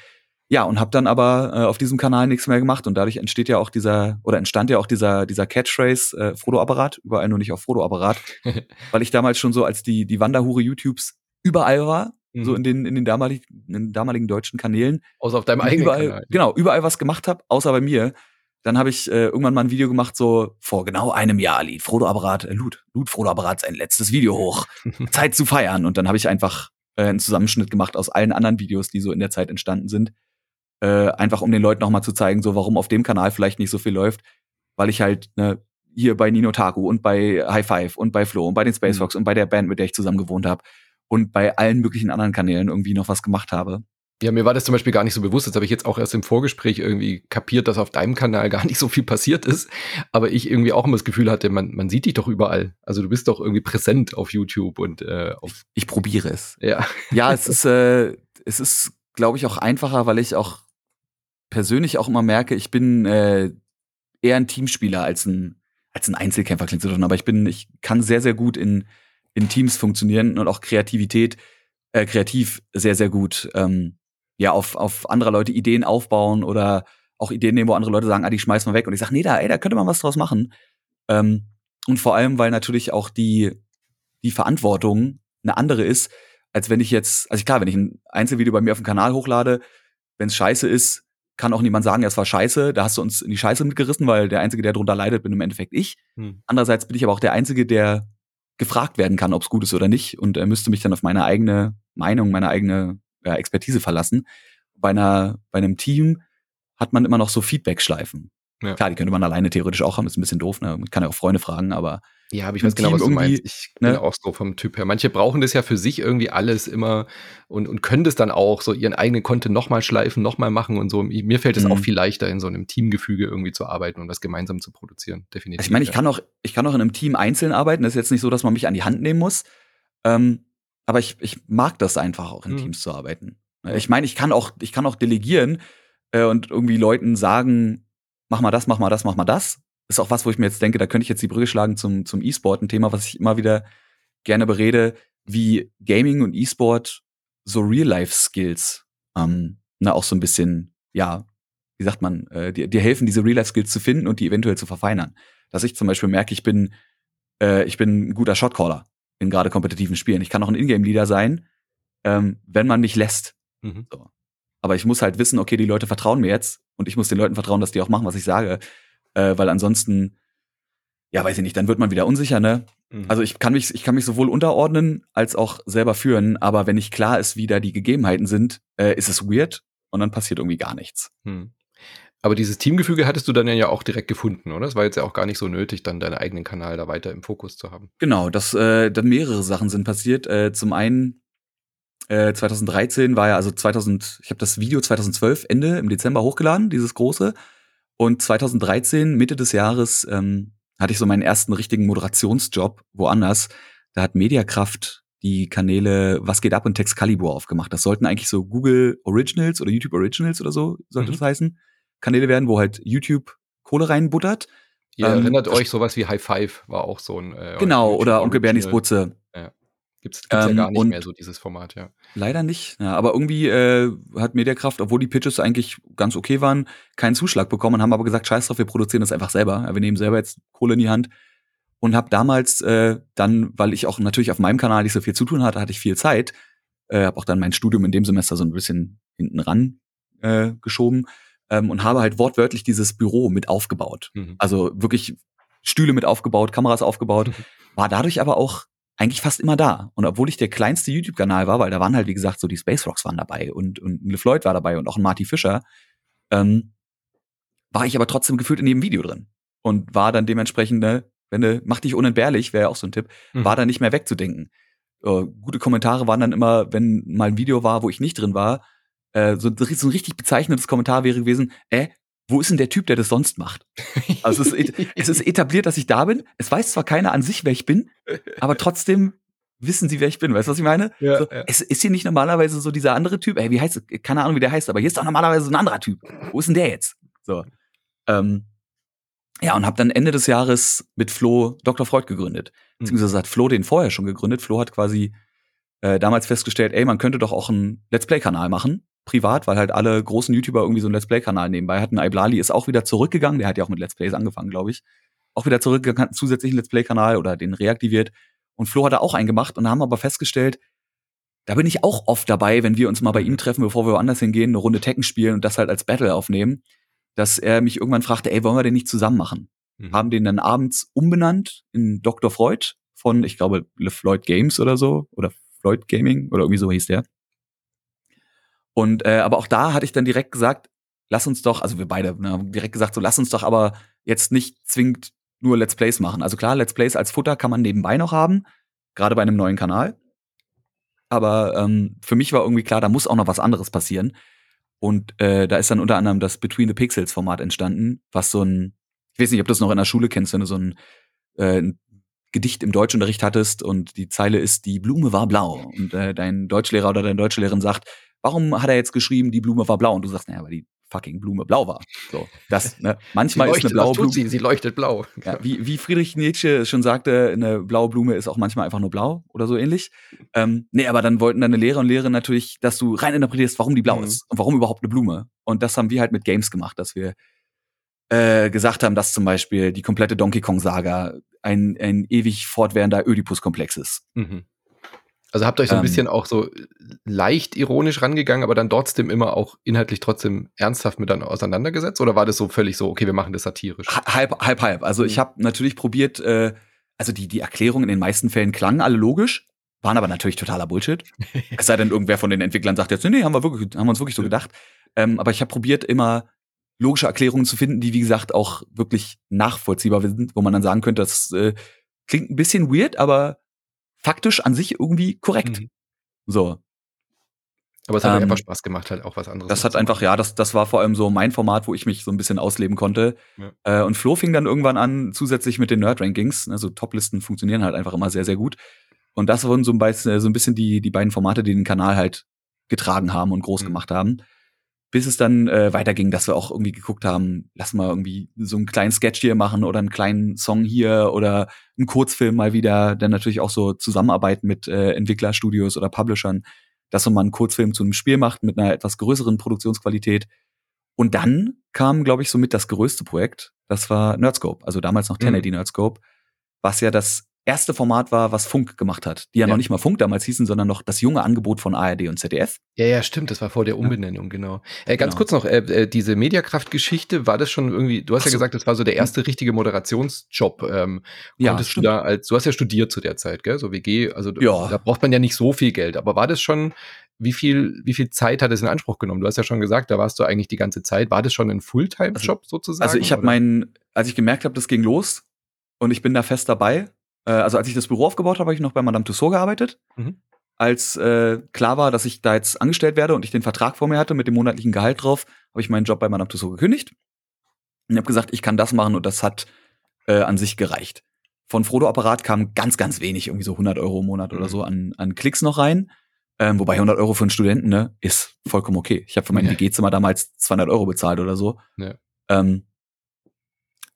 Ja, und habe dann aber äh, auf diesem Kanal nichts mehr gemacht und dadurch entsteht ja auch dieser, oder entstand ja auch dieser, dieser Catchphrase äh, Frodo-Apparat, überall nur nicht auf Frodo-Apparat, weil ich damals schon so als die, die Wanderhure YouTubes überall war, mhm. so in den, in den damaligen, in den damaligen deutschen Kanälen. Außer auf deinem eigenen überall, Kanal. Genau, überall was gemacht habe, außer bei mir. Dann habe ich äh, irgendwann mal ein Video gemacht, so vor genau einem Jahr lied Frodo Apparat, äh, Lud, Lud Frodo Apparat sein letztes Video hoch. Zeit zu feiern. Und dann habe ich einfach äh, einen Zusammenschnitt gemacht aus allen anderen Videos, die so in der Zeit entstanden sind. Äh, einfach um den Leuten nochmal zu zeigen, so warum auf dem Kanal vielleicht nicht so viel läuft, weil ich halt ne, hier bei Nino Taku und bei High Five und bei Flo und bei den Space Fox mhm. und bei der Band, mit der ich zusammen gewohnt habe und bei allen möglichen anderen Kanälen irgendwie noch was gemacht habe. Ja, mir war das zum Beispiel gar nicht so bewusst. Das habe ich jetzt auch erst im Vorgespräch irgendwie kapiert, dass auf deinem Kanal gar nicht so viel passiert ist. Aber ich irgendwie auch immer das Gefühl hatte, man, man sieht dich doch überall. Also du bist doch irgendwie präsent auf YouTube und äh, auf. Ich, probiere es. Ja. Ja, es ist, äh, es ist, glaube ich, auch einfacher, weil ich auch persönlich auch immer merke, ich bin äh, eher ein Teamspieler als ein, als ein Einzelkämpfer, klingt so, aber ich bin, ich kann sehr, sehr gut in, in Teams funktionieren und auch Kreativität, äh, kreativ sehr, sehr gut. Ähm, ja, auf, auf andere Leute Ideen aufbauen oder auch Ideen nehmen, wo andere Leute sagen, ah, die schmeißen wir weg. Und ich sage, nee, da, ey, da könnte man was draus machen. Ähm, und vor allem, weil natürlich auch die, die Verantwortung eine andere ist, als wenn ich jetzt, also klar, wenn ich ein Einzelvideo bei mir auf dem Kanal hochlade, wenn es scheiße ist, kann auch niemand sagen, ja, es war scheiße, da hast du uns in die Scheiße mitgerissen, weil der Einzige, der drunter leidet, bin im Endeffekt ich. Hm. Andererseits bin ich aber auch der Einzige, der gefragt werden kann, ob es gut ist oder nicht und er müsste mich dann auf meine eigene Meinung, meine eigene ja, Expertise verlassen. Bei einer, bei einem Team hat man immer noch so Feedback-Schleifen. Ja. Klar, die könnte man alleine theoretisch auch haben, ist ein bisschen doof, ne? Man kann ja auch Freunde fragen, aber. Ja, aber ich weiß genau, was du meinst. Ich bin ne? auch so vom Typ her. Manche brauchen das ja für sich irgendwie alles immer und, und können das dann auch so ihren eigenen Content nochmal schleifen, nochmal machen und so. Mir fällt es mhm. auch viel leichter, in so einem Teamgefüge irgendwie zu arbeiten und was gemeinsam zu produzieren. Definitiv. Also ich meine, ich kann auch, ich kann auch in einem Team einzeln arbeiten. Das ist jetzt nicht so, dass man mich an die Hand nehmen muss. Ähm, aber ich, ich mag das einfach auch in mhm. Teams zu arbeiten. Ich meine, ich kann auch, ich kann auch delegieren äh, und irgendwie Leuten sagen, mach mal das, mach mal das, mach mal das. Ist auch was, wo ich mir jetzt denke, da könnte ich jetzt die Brücke schlagen zum, zum E-Sport, ein Thema, was ich immer wieder gerne berede, wie Gaming und E-Sport so Real-Life-Skills ähm, ne, auch so ein bisschen, ja, wie sagt man, äh, dir, dir helfen, diese Real-Life-Skills zu finden und die eventuell zu verfeinern. Dass ich zum Beispiel merke, ich bin, äh, ich bin ein guter Shotcaller in gerade kompetitiven Spielen. Ich kann auch ein Ingame-Leader sein, ähm, wenn man mich lässt. Mhm. So. Aber ich muss halt wissen, okay, die Leute vertrauen mir jetzt und ich muss den Leuten vertrauen, dass die auch machen, was ich sage. Äh, weil ansonsten, ja, weiß ich nicht, dann wird man wieder unsicher, ne? Mhm. Also ich kann mich, ich kann mich sowohl unterordnen als auch selber führen, aber wenn nicht klar ist, wie da die Gegebenheiten sind, äh, ist es weird und dann passiert irgendwie gar nichts. Mhm. Aber dieses Teamgefüge hattest du dann ja auch direkt gefunden, oder? Es war jetzt ja auch gar nicht so nötig, dann deinen eigenen Kanal da weiter im Fokus zu haben. Genau, das, äh, dann mehrere Sachen sind passiert. Äh, zum einen äh, 2013 war ja, also 2000, ich habe das Video 2012 Ende im Dezember hochgeladen, dieses große. Und 2013, Mitte des Jahres, ähm, hatte ich so meinen ersten richtigen Moderationsjob woanders. Da hat Mediakraft die Kanäle Was geht ab und Texcalibur aufgemacht. Das sollten eigentlich so Google Originals oder YouTube Originals oder so, sollte mhm. das heißen. Kanäle werden, wo halt YouTube Kohle reinbuttert. Ihr ähm, erinnert euch, sowas wie High Five war auch so ein. Äh, genau, oder Onkel Bernies Butze. Ja. Gibt's, gibt's ähm, ja gar nicht mehr so dieses Format, ja. Leider nicht. Ja, aber irgendwie äh, hat Mediakraft, obwohl die Pitches eigentlich ganz okay waren, keinen Zuschlag bekommen, haben aber gesagt, scheiß drauf, wir produzieren das einfach selber. Ja, wir nehmen selber jetzt Kohle in die Hand. Und habe damals äh, dann, weil ich auch natürlich auf meinem Kanal nicht so viel zu tun hatte, hatte ich viel Zeit. Äh, habe auch dann mein Studium in dem Semester so ein bisschen hinten ran äh, geschoben ähm, und habe halt wortwörtlich dieses Büro mit aufgebaut. Mhm. Also wirklich Stühle mit aufgebaut, Kameras aufgebaut, mhm. war dadurch aber auch eigentlich fast immer da. Und obwohl ich der kleinste YouTube-Kanal war, weil da waren halt, wie gesagt, so die Space Rocks waren dabei und, und ein LeFloid war dabei und auch ein Marty Fischer, ähm, war ich aber trotzdem gefühlt in jedem Video drin. Und war dann dementsprechend, ne, wenn du, mach dich unentbehrlich, wäre ja auch so ein Tipp, mhm. war dann nicht mehr wegzudenken. Äh, gute Kommentare waren dann immer, wenn mal ein Video war, wo ich nicht drin war, äh, so, so ein richtig bezeichnetes Kommentar wäre gewesen, äh, wo ist denn der Typ, der das sonst macht? Also es ist, es ist etabliert, dass ich da bin. Es weiß zwar keiner an sich, wer ich bin, aber trotzdem wissen sie, wer ich bin. Weißt du, was ich meine? Ja, so, ja. Es ist hier nicht normalerweise so dieser andere Typ, ey, wie heißt keine Ahnung, wie der heißt, aber hier ist doch normalerweise so ein anderer Typ. Wo ist denn der jetzt? So. Ähm, ja, und habe dann Ende des Jahres mit Flo Dr. Freud gegründet. Mhm. Beziehungsweise hat Flo den vorher schon gegründet. Flo hat quasi äh, damals festgestellt, ey, man könnte doch auch einen Let's Play-Kanal machen privat, weil halt alle großen YouTuber irgendwie so einen Let's Play-Kanal nebenbei hatten. Iblali ist auch wieder zurückgegangen, der hat ja auch mit Let's Plays angefangen, glaube ich. Auch wieder zurückgegangen, hat einen zusätzlichen Let's Play-Kanal oder den reaktiviert. Und Flo hat da auch einen gemacht und haben aber festgestellt, da bin ich auch oft dabei, wenn wir uns mal bei ihm treffen, bevor wir woanders hingehen, eine Runde Tekken spielen und das halt als Battle aufnehmen, dass er mich irgendwann fragte, ey, wollen wir den nicht zusammen machen? Mhm. Haben den dann abends umbenannt in Dr. Freud von, ich glaube, Le Floyd Games oder so, oder Floyd Gaming, oder irgendwie so hieß der. Und äh, aber auch da hatte ich dann direkt gesagt, lass uns doch, also wir beide ne, haben direkt gesagt, so lass uns doch aber jetzt nicht zwingend nur Let's Plays machen. Also klar, Let's Plays als Futter kann man nebenbei noch haben, gerade bei einem neuen Kanal. Aber ähm, für mich war irgendwie klar, da muss auch noch was anderes passieren. Und äh, da ist dann unter anderem das Between the Pixels Format entstanden, was so ein, ich weiß nicht, ob du das noch in der Schule kennst, wenn du so ein, äh, ein Gedicht im Deutschunterricht hattest und die Zeile ist, die Blume war blau. Und äh, dein Deutschlehrer oder deine Deutschlehrerin sagt, warum hat er jetzt geschrieben, die Blume war blau? Und du sagst, naja, weil die fucking Blume blau war. So, das, ne? Manchmal leuchtet, ist eine blaue Blume. Sie? sie leuchtet blau. Ja, wie, wie Friedrich Nietzsche schon sagte, eine blaue Blume ist auch manchmal einfach nur blau oder so ähnlich. Ähm, nee, aber dann wollten deine Lehrer und Lehrer natürlich, dass du rein interpretierst, warum die blau mhm. ist und warum überhaupt eine Blume. Und das haben wir halt mit Games gemacht, dass wir äh, gesagt haben, dass zum Beispiel die komplette Donkey Kong Saga ein, ein ewig fortwährender Oedipus-Komplex ist. Mhm. Also habt ihr euch so ein ähm, bisschen auch so leicht ironisch rangegangen, aber dann trotzdem immer auch inhaltlich trotzdem ernsthaft mit dann auseinandergesetzt? Oder war das so völlig so, okay, wir machen das satirisch? Halb, halb, halb. Also ich mhm. habe natürlich probiert, äh, also die, die Erklärungen in den meisten Fällen klangen alle logisch, waren aber natürlich totaler Bullshit. es sei denn, irgendwer von den Entwicklern sagt jetzt, nee, haben wir, wirklich, haben wir uns wirklich so gedacht. Ähm, aber ich habe probiert, immer logische Erklärungen zu finden, die, wie gesagt, auch wirklich nachvollziehbar sind, wo man dann sagen könnte, das äh, klingt ein bisschen weird, aber faktisch an sich irgendwie korrekt. Mhm. So. Aber es hat ähm, einfach Spaß gemacht, halt auch was anderes. Das hat einfach, ja, das, das war vor allem so mein Format, wo ich mich so ein bisschen ausleben konnte. Ja. Äh, und Flo fing dann irgendwann an, zusätzlich mit den Nerd-Rankings. Also Top-Listen funktionieren halt einfach immer sehr, sehr gut. Und das wurden so ein, bisschen, so ein bisschen die, die beiden Formate, die den Kanal halt getragen haben und groß mhm. gemacht haben bis es dann äh, weiterging, dass wir auch irgendwie geguckt haben, lass mal irgendwie so einen kleinen Sketch hier machen oder einen kleinen Song hier oder einen Kurzfilm mal wieder, dann natürlich auch so Zusammenarbeit mit äh, Entwicklerstudios oder Publishern, dass man mal einen Kurzfilm zu einem Spiel macht mit einer etwas größeren Produktionsqualität. Und dann kam, glaube ich, somit das größte Projekt. Das war Nerdscope, also damals noch 1080 mhm. Nerdscope, was ja das erste Format war, was Funk gemacht hat. Die ja, ja, noch nicht mal Funk damals hießen, sondern noch das junge Angebot von ARD und ZDF. Ja, ja, stimmt. Das war vor der Umbenennung, ja. genau. Äh, ganz genau. kurz noch, äh, äh, diese Mediakraft-Geschichte, war das schon irgendwie, du hast so. ja gesagt, das war so der erste richtige Moderationsjob. Ähm, ja, du da als, du hast ja studiert zu der Zeit, gell? So WG, also ja. da braucht man ja nicht so viel Geld. Aber war das schon, wie viel, wie viel Zeit hat es in Anspruch genommen? Du hast ja schon gesagt, da warst du eigentlich die ganze Zeit. War das schon ein Fulltime-Job also, sozusagen? Also ich habe meinen, als ich gemerkt habe, das ging los und ich bin da fest dabei, äh, also als ich das Büro aufgebaut habe, habe ich noch bei Madame Tussauds gearbeitet. Mhm. Als äh, klar war, dass ich da jetzt angestellt werde und ich den Vertrag vor mir hatte mit dem monatlichen Gehalt drauf, habe ich meinen Job bei Madame Tussauds gekündigt. Und habe gesagt, ich kann das machen und das hat äh, an sich gereicht. Von Frodo Apparat kam ganz, ganz wenig, irgendwie so 100 Euro im Monat mhm. oder so an, an Klicks noch rein. Ähm, wobei 100 Euro für einen Studenten ne, ist vollkommen okay. Ich habe für mein ja. WG-Zimmer damals 200 Euro bezahlt oder so. Ja. Ähm,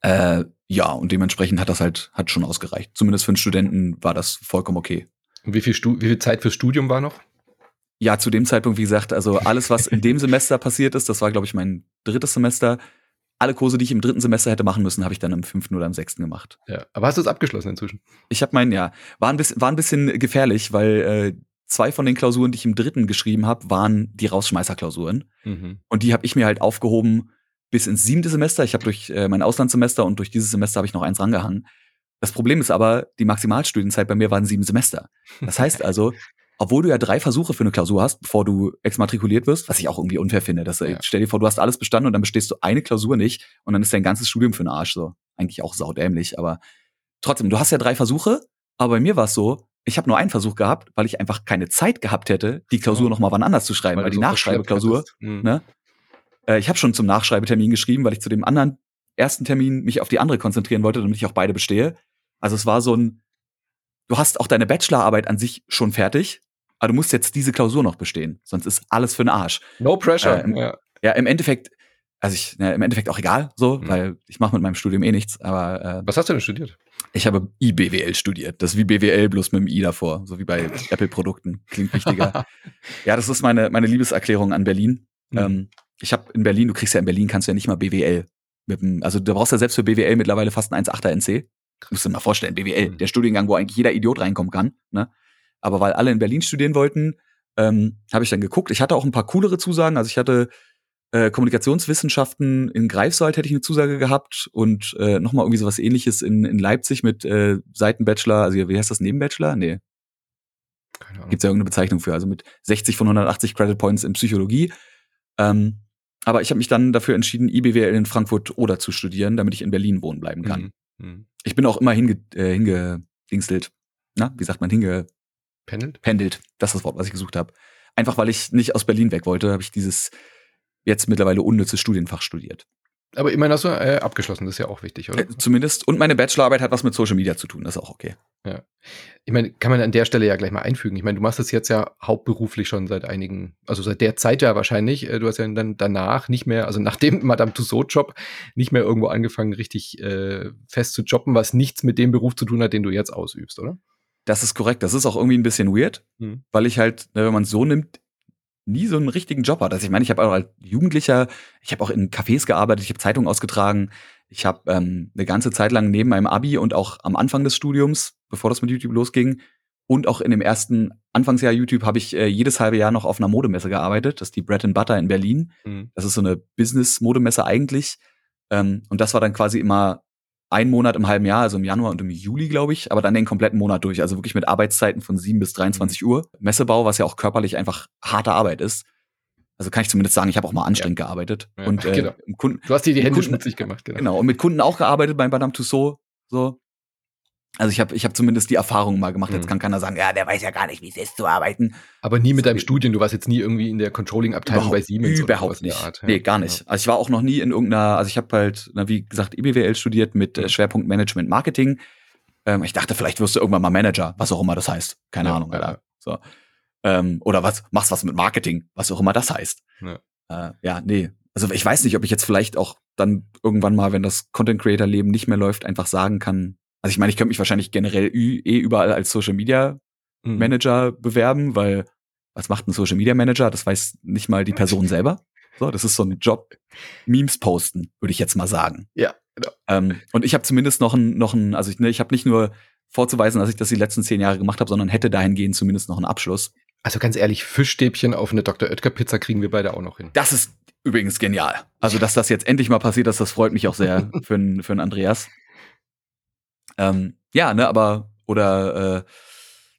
äh, ja, und dementsprechend hat das halt hat schon ausgereicht. Zumindest für einen Studenten war das vollkommen okay. Und wie viel, Stu wie viel Zeit fürs Studium war noch? Ja, zu dem Zeitpunkt, wie gesagt, also alles, was in dem Semester passiert ist, das war, glaube ich, mein drittes Semester. Alle Kurse, die ich im dritten Semester hätte machen müssen, habe ich dann im fünften oder im sechsten gemacht. Ja, aber hast du es abgeschlossen inzwischen? Ich habe meinen, ja. War ein, bisschen, war ein bisschen gefährlich, weil äh, zwei von den Klausuren, die ich im dritten geschrieben habe, waren die Rausschmeißerklausuren. Mhm. Und die habe ich mir halt aufgehoben, bis ins siebte Semester. Ich habe durch äh, mein Auslandssemester und durch dieses Semester habe ich noch eins rangehangen. Das Problem ist aber, die Maximalstudienzeit bei mir waren sieben Semester. Das heißt also, obwohl du ja drei Versuche für eine Klausur hast, bevor du exmatrikuliert wirst, was ich auch irgendwie unfair finde, dass ja. stell dir vor, du hast alles bestanden und dann bestehst du eine Klausur nicht und dann ist dein ganzes Studium für den Arsch so. Eigentlich auch saudämlich, aber trotzdem, du hast ja drei Versuche, aber bei mir war es so, ich habe nur einen Versuch gehabt, weil ich einfach keine Zeit gehabt hätte, die Klausur oh. noch mal wann anders zu schreiben, weil, weil die so Nachschreibeklausur, mhm. ne? Äh, ich habe schon zum Nachschreibetermin geschrieben, weil ich zu dem anderen ersten Termin mich auf die andere konzentrieren wollte, damit ich auch beide bestehe. Also es war so ein, du hast auch deine Bachelorarbeit an sich schon fertig, aber du musst jetzt diese Klausur noch bestehen, sonst ist alles für den Arsch. No pressure. Äh, im, ja. ja, im Endeffekt, also ich, ja, im Endeffekt auch egal, so, mhm. weil ich mache mit meinem Studium eh nichts. Aber äh, was hast du denn studiert? Ich habe IBWL studiert. Das ist wie BWL bloß mit dem I davor, so wie bei Apple-Produkten. Klingt wichtiger. ja, das ist meine meine Liebeserklärung an Berlin. Mhm. Ähm, ich habe in Berlin, du kriegst ja in Berlin, kannst du ja nicht mal BWL. Mit dem, also du brauchst ja selbst für BWL mittlerweile fast ein 1,8er NC. Musst du dir mal vorstellen, BWL, mhm. der Studiengang, wo eigentlich jeder Idiot reinkommen kann. Ne? Aber weil alle in Berlin studieren wollten, ähm, habe ich dann geguckt. Ich hatte auch ein paar coolere Zusagen. Also ich hatte äh, Kommunikationswissenschaften in Greifswald hätte ich eine Zusage gehabt und äh, nochmal irgendwie sowas ähnliches in, in Leipzig mit äh, Seitenbachelor, also wie heißt das, Nebenbachelor? Nee. Keine Ahnung. Gibt's ja irgendeine Bezeichnung für, also mit 60 von 180 Credit Points in Psychologie. Ähm, aber ich habe mich dann dafür entschieden, IBWL in Frankfurt oder zu studieren, damit ich in Berlin wohnen bleiben kann. Mhm. mhm. Ich bin auch immer hinge, äh, hingedingstelt. Na, wie sagt man, hinge pendelt? Pendelt. Das ist das Wort, was ich gesucht habe. Einfach weil ich nicht aus Berlin weg wollte, habe ich dieses jetzt mittlerweile unnütze Studienfach studiert. Aber immerhin hast du äh, abgeschlossen, das ist ja auch wichtig, oder? Äh, zumindest. Und meine Bachelorarbeit hat was mit Social Media zu tun, das ist auch okay. Ja. Ich meine, kann man an der Stelle ja gleich mal einfügen. Ich meine, du machst das jetzt ja hauptberuflich schon seit einigen, also seit der Zeit ja wahrscheinlich. Äh, du hast ja dann danach nicht mehr, also nach dem Madame Tussauds-Job, nicht mehr irgendwo angefangen, richtig äh, fest zu jobben, was nichts mit dem Beruf zu tun hat, den du jetzt ausübst, oder? Das ist korrekt. Das ist auch irgendwie ein bisschen weird, hm. weil ich halt, ne, wenn man es so nimmt, nie so einen richtigen Job hat. Also ich meine, ich habe auch als Jugendlicher, ich habe auch in Cafés gearbeitet, ich habe Zeitungen ausgetragen, ich habe ähm, eine ganze Zeit lang neben meinem Abi und auch am Anfang des Studiums, bevor das mit YouTube losging, und auch in dem ersten Anfangsjahr YouTube habe ich äh, jedes halbe Jahr noch auf einer Modemesse gearbeitet. Das ist die Bread and Butter in Berlin. Mhm. Das ist so eine Business-Modemesse eigentlich. Ähm, und das war dann quasi immer ein Monat im halben Jahr, also im Januar und im Juli, glaube ich, aber dann den kompletten Monat durch. Also wirklich mit Arbeitszeiten von 7 bis 23 mhm. Uhr. Messebau, was ja auch körperlich einfach harte Arbeit ist. Also kann ich zumindest sagen, ich habe auch mal anstrengend ja. gearbeitet. Ja, und äh, genau. Kunden, du hast dir die Hände Kunden, schmutzig gemacht, genau. Genau, und mit Kunden auch gearbeitet bei Madame Tussauds. So. Also ich habe ich hab zumindest die Erfahrung mal gemacht. Mhm. Jetzt kann keiner sagen, ja, der weiß ja gar nicht, wie es ist zu arbeiten. Aber nie mit deinem Studien. Du warst jetzt nie irgendwie in der Controlling-Abteilung bei Siemens. Überhaupt nicht. Art, ja. Nee, gar nicht. Also ich war auch noch nie in irgendeiner, also ich habe halt, wie gesagt, IBWL studiert mit äh, mhm. Schwerpunkt Management Marketing. Ähm, ich dachte, vielleicht wirst du irgendwann mal Manager, was auch immer das heißt. Keine ja, Ahnung, Alter. So. Ähm, oder was, machst was mit Marketing, was auch immer das heißt. Ja. Äh, ja, nee. Also ich weiß nicht, ob ich jetzt vielleicht auch dann irgendwann mal, wenn das Content Creator Leben nicht mehr läuft, einfach sagen kann, also ich meine, ich könnte mich wahrscheinlich generell eh überall als Social Media mhm. Manager mhm. bewerben, weil was macht ein Social Media Manager? Das weiß nicht mal die Person selber. So, das ist so ein Job. Memes posten, würde ich jetzt mal sagen. Ja, genau. Ähm, und ich habe zumindest noch ein, noch ein, also ich, ne, ich habe nicht nur vorzuweisen, dass ich das die letzten zehn Jahre gemacht habe, sondern hätte dahingehend zumindest noch einen Abschluss. Also ganz ehrlich, Fischstäbchen auf eine Dr. Oetker Pizza kriegen wir beide auch noch hin. Das ist übrigens genial. Also, dass das jetzt endlich mal passiert ist, das freut mich auch sehr für, für einen Andreas. Ähm, ja, ne, aber, oder, äh,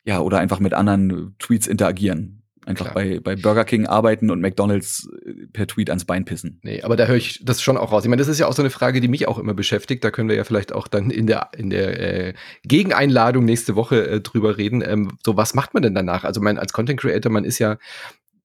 ja, oder einfach mit anderen Tweets interagieren. Einfach bei, bei Burger King arbeiten und McDonalds äh, per Tweet ans Bein pissen. Nee, aber da höre ich das schon auch raus. Ich meine, das ist ja auch so eine Frage, die mich auch immer beschäftigt. Da können wir ja vielleicht auch dann in der, in der äh, Gegeneinladung nächste Woche äh, drüber reden. Ähm, so, was macht man denn danach? Also, mein, als Content Creator, man ist ja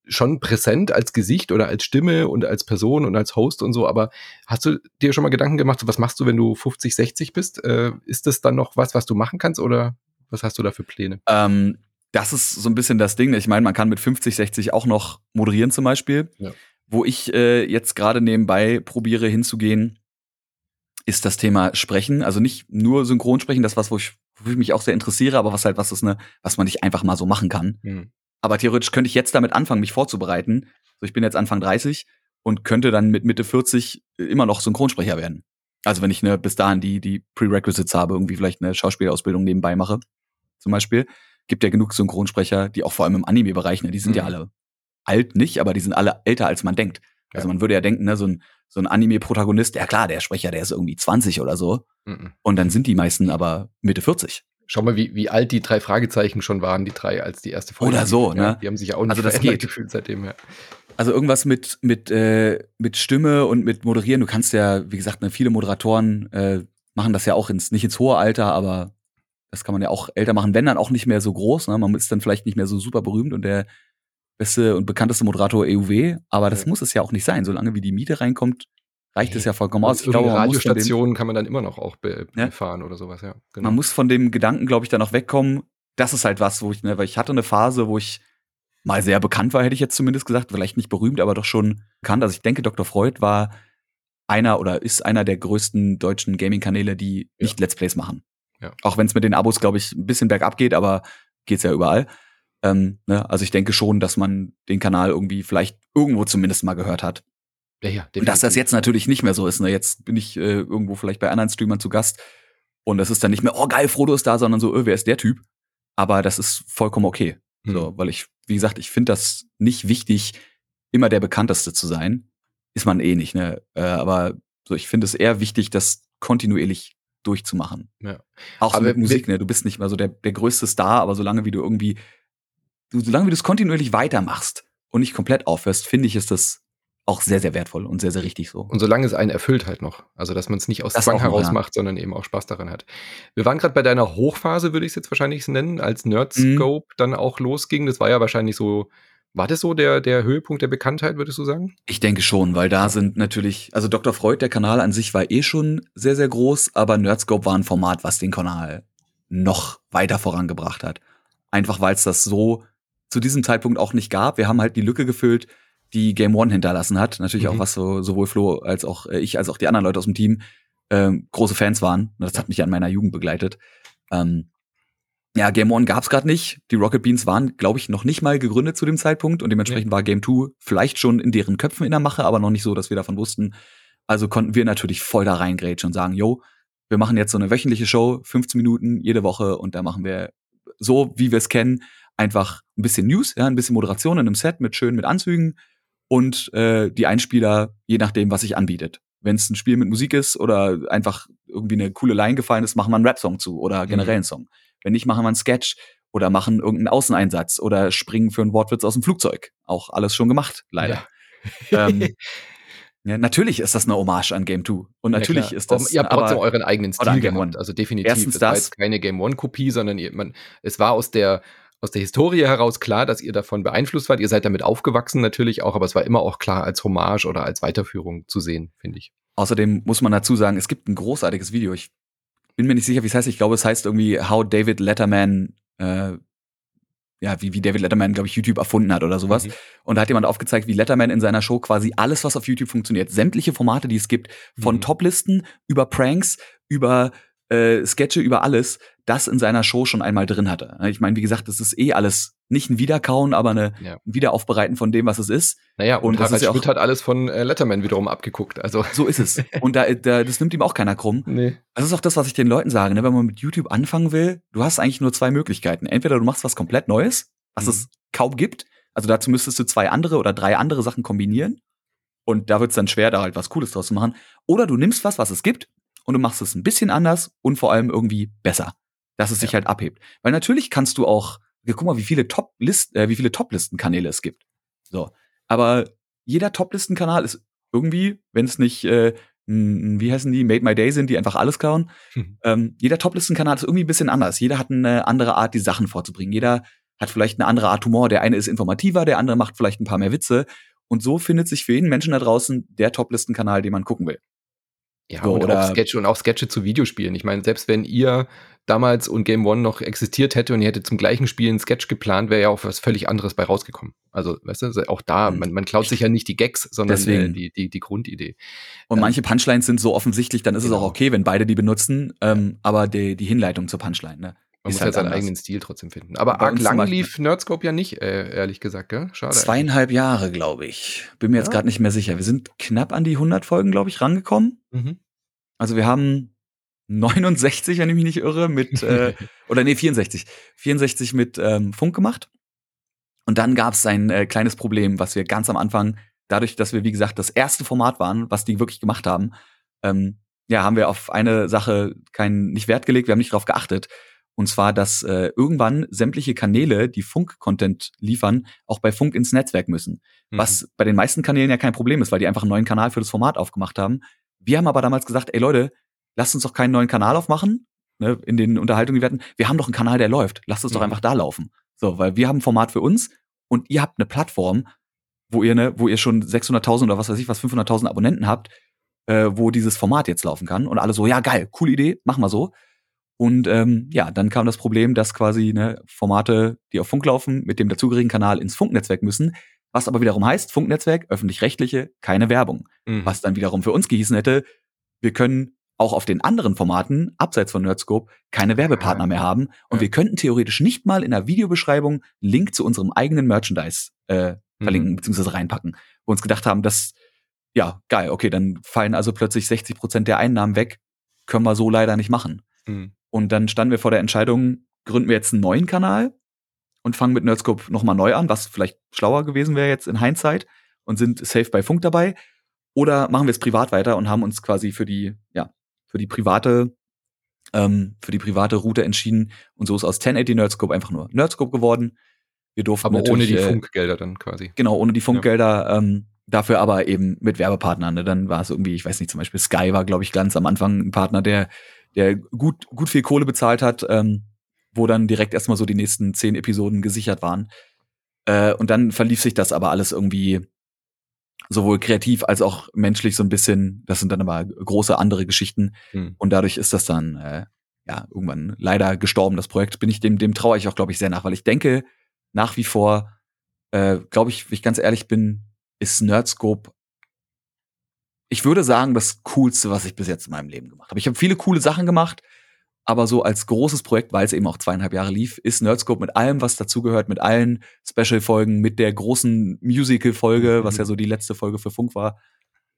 schon präsent als Gesicht oder als Stimme und als Person und als Host und so, aber hast du dir schon mal Gedanken gemacht, was machst du, wenn du 50, 60 bist? Äh, ist das dann noch was, was du machen kannst oder was hast du da für Pläne? Ähm, das ist so ein bisschen das Ding. Ich meine, man kann mit 50, 60 auch noch moderieren zum Beispiel. Ja. Wo ich äh, jetzt gerade nebenbei probiere hinzugehen, ist das Thema Sprechen. Also nicht nur Synchronsprechen, das was, wo ich, wo ich mich auch sehr interessiere, aber was halt was ist, ne, was man nicht einfach mal so machen kann. Mhm. Aber theoretisch könnte ich jetzt damit anfangen, mich vorzubereiten. So, ich bin jetzt Anfang 30 und könnte dann mit Mitte 40 immer noch Synchronsprecher werden. Also wenn ich ne, bis dahin die, die Prerequisites habe, irgendwie vielleicht eine Schauspielausbildung nebenbei mache, zum Beispiel. Gibt ja genug Synchronsprecher, die auch vor allem im Anime-Bereich, ne, die sind Mhm. ja alle alt nicht, aber die sind alle älter, als man denkt. Also Ja. man würde ja denken, ne, so ein, so ein Anime-Protagonist, ja klar, der Sprecher, der ist irgendwie 20 oder so. Mhm. Und dann sind die meisten aber Mitte 40. Schau mal, wie, wie alt die drei Fragezeichen schon waren, die drei, als die erste Folge. Oder so, ja. ne? Die haben sich ja auch nicht Also das geht. gefühlt seitdem, ja. Also irgendwas mit, mit, äh, mit Stimme und mit Moderieren. Du kannst ja, wie gesagt, ne, viele Moderatoren äh, machen das ja auch ins, nicht ins hohe Alter, aber das kann man ja auch älter machen, wenn dann auch nicht mehr so groß. Ne? Man ist dann vielleicht nicht mehr so super berühmt und der beste und bekannteste Moderator EUW, aber das Ja. muss es ja auch nicht sein. Solange wie die Miete reinkommt, reicht es ja vollkommen aus. Ich Irgendeine glaube, man muss, von dem, Radiostation kann man dann immer noch auch be Ja. befahren oder sowas, ja. Genau. man muss von dem Gedanken, glaube ich, dann auch wegkommen. Das ist halt was, wo ich, ne, weil ich hatte eine Phase, wo ich mal sehr bekannt war, hätte ich jetzt zumindest gesagt. Vielleicht nicht berühmt, aber doch schon bekannt. Also ich denke, Dr. Freud war einer oder ist einer der größten deutschen Gaming-Kanäle, die Ja. nicht Let's Plays machen. Ja. Auch wenn es mit den Abos, glaube ich, ein bisschen bergab geht, aber geht's ja überall. Ähm, ne? Also ich denke schon, dass man den Kanal irgendwie vielleicht irgendwo zumindest mal gehört hat. Ja, ja, Und dass das definitiv. jetzt natürlich nicht mehr so ist. Ne? Jetzt bin ich äh, irgendwo vielleicht bei anderen Streamern zu Gast und das ist dann nicht mehr, oh geil, Frodo ist da, sondern so, äh, wer ist der Typ? Aber das ist vollkommen okay. Hm. So, weil ich, wie gesagt, ich finde das nicht wichtig, immer der bekannteste zu sein. Ist man eh nicht, ne? Äh, aber so, ich finde es eher wichtig, das kontinuierlich durchzumachen. Ja. Auch so mit Musik, ne? Du bist nicht mehr so der, der größte Star, aber solange wie du irgendwie, du, solange wie du es kontinuierlich weitermachst und nicht komplett aufhörst, finde ich, ist das auch sehr, sehr wertvoll und sehr, sehr richtig so. Und solange es einen erfüllt halt noch. Also, dass man es nicht aus Das Zwang heraus macht, sondern eben auch Spaß daran hat. Wir waren gerade bei deiner Hochphase, würde ich es jetzt wahrscheinlich nennen, als Nerdscope dann auch losging. Das war ja wahrscheinlich so, war das so der, der Höhepunkt der Bekanntheit, würdest du sagen? Ich denke schon, weil da sind natürlich, also Dr. Freud, der Kanal an sich war eh schon sehr, sehr groß, aber Nerdscope war ein Format, was den Kanal noch weiter vorangebracht hat. Einfach weil es das so zu diesem Zeitpunkt auch nicht gab. Wir haben halt die Lücke gefüllt, die Game One hinterlassen hat. Natürlich Mhm. auch, was so, sowohl Flo als auch äh, ich, als auch die anderen Leute aus dem Team ähm, große Fans waren. Das hat mich ja in meiner Jugend begleitet. Ähm, ja, Game One gab's gerade nicht. Die Rocket Beans waren, glaube ich, noch nicht mal gegründet zu dem Zeitpunkt und dementsprechend war Game Two vielleicht schon in deren Köpfen in der Mache, aber noch nicht so, dass wir davon wussten. Also konnten wir natürlich voll da reingrätschen und sagen, yo, wir machen jetzt so eine wöchentliche Show, 15 Minuten jede Woche und da machen wir so, wie wir es kennen, einfach ein bisschen News, ja, ein bisschen Moderation in einem Set mit schön mit Anzügen und äh, die Einspieler, je nachdem, was sich anbietet. Wenn es ein Spiel mit Musik ist oder einfach irgendwie eine coole Line gefallen ist, machen wir einen Rap-Song zu oder generell einen Song. Wenn nicht, machen wir einen Sketch oder machen irgendeinen Außeneinsatz oder springen für einen Wortwitz aus dem Flugzeug. Auch alles schon gemacht, leider. ähm, ja, natürlich ist das eine Hommage an Game 2. Und natürlich Ja, ist das. Ihr habt trotzdem euren eigenen an Stil Game gehabt. One. Also definitiv. Erstens das. jetzt keine Game One-Kopie, sondern ihr, man, es war aus der, aus der Historie heraus klar, dass ihr davon beeinflusst wart. Ihr seid damit aufgewachsen natürlich auch, aber es war immer auch klar als Hommage oder als Weiterführung zu sehen, finde ich. Außerdem muss man dazu sagen, es gibt ein großartiges Video. Ich bin mir nicht sicher, wie es heißt. Ich glaube, es heißt irgendwie How David Letterman, äh, ja, wie, wie David Letterman, glaube ich, YouTube erfunden hat oder sowas. Mhm. Und da hat jemand aufgezeigt, wie Letterman in seiner Show quasi alles, was auf YouTube funktioniert, sämtliche Formate, die es gibt, von Mhm. Toplisten über Pranks, über äh, Sketche über alles, das in seiner Show schon einmal drin hatte. Ich meine, wie gesagt, das ist eh alles nicht ein Wiederkauen, aber eine, ja. ein Wiederaufbereiten von dem, was es ist. Naja, und, und Harald ja Schmidt hat alles von äh, Letterman wiederum abgeguckt. Also. So ist es. Und da, da, das nimmt ihm auch keiner krumm. Nee. Das ist auch das, was ich den Leuten sage. Ne? Wenn man mit YouTube anfangen will, du hast eigentlich nur zwei Möglichkeiten. Entweder du machst was komplett Neues, was mhm. es kaum gibt. Also dazu müsstest du zwei andere oder drei andere Sachen kombinieren. Und da wird es dann schwer, da halt was Cooles draus zu machen. Oder du nimmst was, was es gibt, und du machst es ein bisschen anders und vor allem irgendwie besser, dass es sich halt abhebt. Weil natürlich kannst du auch, guck mal, wie viele Top-List, äh, wie viele Top-Listen-Kanäle es gibt. So, aber jeder Top-Listen-Kanal ist irgendwie, wenn es nicht äh, wie heißen die, Made My Day sind, die einfach alles kauen. Mhm. Ähm, jeder Top-Listen-Kanal ist irgendwie ein bisschen anders. Jeder hat eine andere Art, die Sachen vorzubringen. Jeder hat vielleicht eine andere Art Humor. Der eine ist informativer, der andere macht vielleicht ein paar mehr Witze. Und so findet sich für jeden Menschen da draußen der Top-Listen-Kanal, den man gucken will. Ja, so, und oder auch Sketche und auch Sketche zu Videospielen. Ich meine, selbst wenn ihr damals und Game One noch existiert hätte und ihr hättet zum gleichen Spiel einen Sketch geplant, wäre ja auch was völlig anderes bei rausgekommen. Also, weißt du, auch da, hm. man, man klaut sich ja nicht die Gags, sondern äh, die, die, die Grundidee. Und ähm, manche Punchlines sind so offensichtlich, dann ist genau. es auch genau. okay, wenn beide die benutzen, ähm, aber die, die Hinleitung zur Punchline, ne? Man muss halt seinen eigenen Stil trotzdem finden. Aber arg lang lief Nerdscope ja nicht, äh, ehrlich gesagt, gell? Schade. Zweieinhalb Jahre, glaube ich. Bin mir ja. jetzt gerade nicht mehr sicher. Wir sind knapp an die 100 Folgen, glaube ich, rangekommen. Mhm. Also wir haben 69, wenn ich mich nicht irre, mit, äh, oder nee, 64. 64 mit ähm, Funk gemacht. Und dann gab es ein äh, kleines Problem, was wir ganz am Anfang, dadurch, dass wir, wie gesagt, das erste Format waren, was die wirklich gemacht haben, ähm, ja, haben wir auf eine Sache keinen nicht Wert gelegt, wir haben nicht darauf geachtet. Und zwar, dass äh, irgendwann sämtliche Kanäle, die Funk-Content liefern, auch bei Funk ins Netzwerk müssen. Mhm. Was bei den meisten Kanälen ja kein Problem ist, weil die einfach einen neuen Kanal für das Format aufgemacht haben. Wir haben aber damals gesagt, ey Leute, lasst uns doch keinen neuen Kanal aufmachen, ne, in den Unterhaltungen, die wir hatten. Wir haben doch einen Kanal, der läuft. Lasst uns mhm. doch einfach da laufen. So, weil wir haben ein Format für uns und ihr habt eine Plattform, wo ihr, ne, wo ihr schon 600.000 oder was weiß ich was, 500.000 Abonnenten habt, äh, wo dieses Format jetzt laufen kann. Und alle so, ja geil, coole Idee, machen wir so. Und ähm, ja, dann kam das Problem, dass quasi ne, Formate, die auf Funk laufen, mit dem dazugehörigen Kanal ins Funknetzwerk müssen, was aber wiederum heißt, Funknetzwerk, öffentlich-rechtliche, keine Werbung. Mhm. Was dann wiederum für uns gehießen hätte, wir können auch auf den anderen Formaten, abseits von Nerdscope, keine Werbepartner mehr haben. Und ja. wir könnten theoretisch nicht mal in der Videobeschreibung Link zu unserem eigenen Merchandise äh, verlinken, mhm. beziehungsweise reinpacken. Wo wir uns gedacht haben, dass, ja, geil, okay, dann fallen also plötzlich 60 Prozent der Einnahmen weg. Können wir so leider nicht machen. Mhm. Und dann standen wir vor der Entscheidung, gründen wir jetzt einen neuen Kanal und fangen mit Nerdscope nochmal neu an, was vielleicht schlauer gewesen wäre jetzt in Hindsight und sind safe bei Funk dabei. Oder machen wir es privat weiter und haben uns quasi für die, ja, für die private, ähm, für die private Route entschieden. Und so ist aus 1080 Nerdscope einfach nur Nerdscope geworden. Wir durften aber ohne die äh, Funkgelder dann quasi. Genau, ohne die Funkgelder. Ja. Ähm, dafür aber eben mit Werbepartnern. Ne? Dann war es irgendwie, ich weiß nicht, zum Beispiel Sky war, glaube ich, ganz am Anfang ein Partner, der, der gut, gut viel Kohle bezahlt hat. Ähm, wo dann direkt erstmal so die nächsten zehn Episoden gesichert waren. Äh, und dann verlief sich das aber alles irgendwie sowohl kreativ als auch menschlich so ein bisschen. Das sind dann aber große andere Geschichten. Hm. Und dadurch ist das dann äh, ja irgendwann leider gestorben, das Projekt. Bin ich dem, dem traue ich auch, glaube ich, sehr nach, weil ich denke, nach wie vor, äh, glaube ich, wenn ich ganz ehrlich bin, ist Nerdscope ich würde sagen, das Coolste, was ich bis jetzt in meinem Leben gemacht habe. Ich habe viele coole Sachen gemacht, aber so als großes Projekt, weil es eben auch zweieinhalb Jahre lief, ist Nerdscope mit allem, was dazugehört, mit allen Special-Folgen, mit der großen Musical-Folge, mhm. was ja so die letzte Folge für Funk war,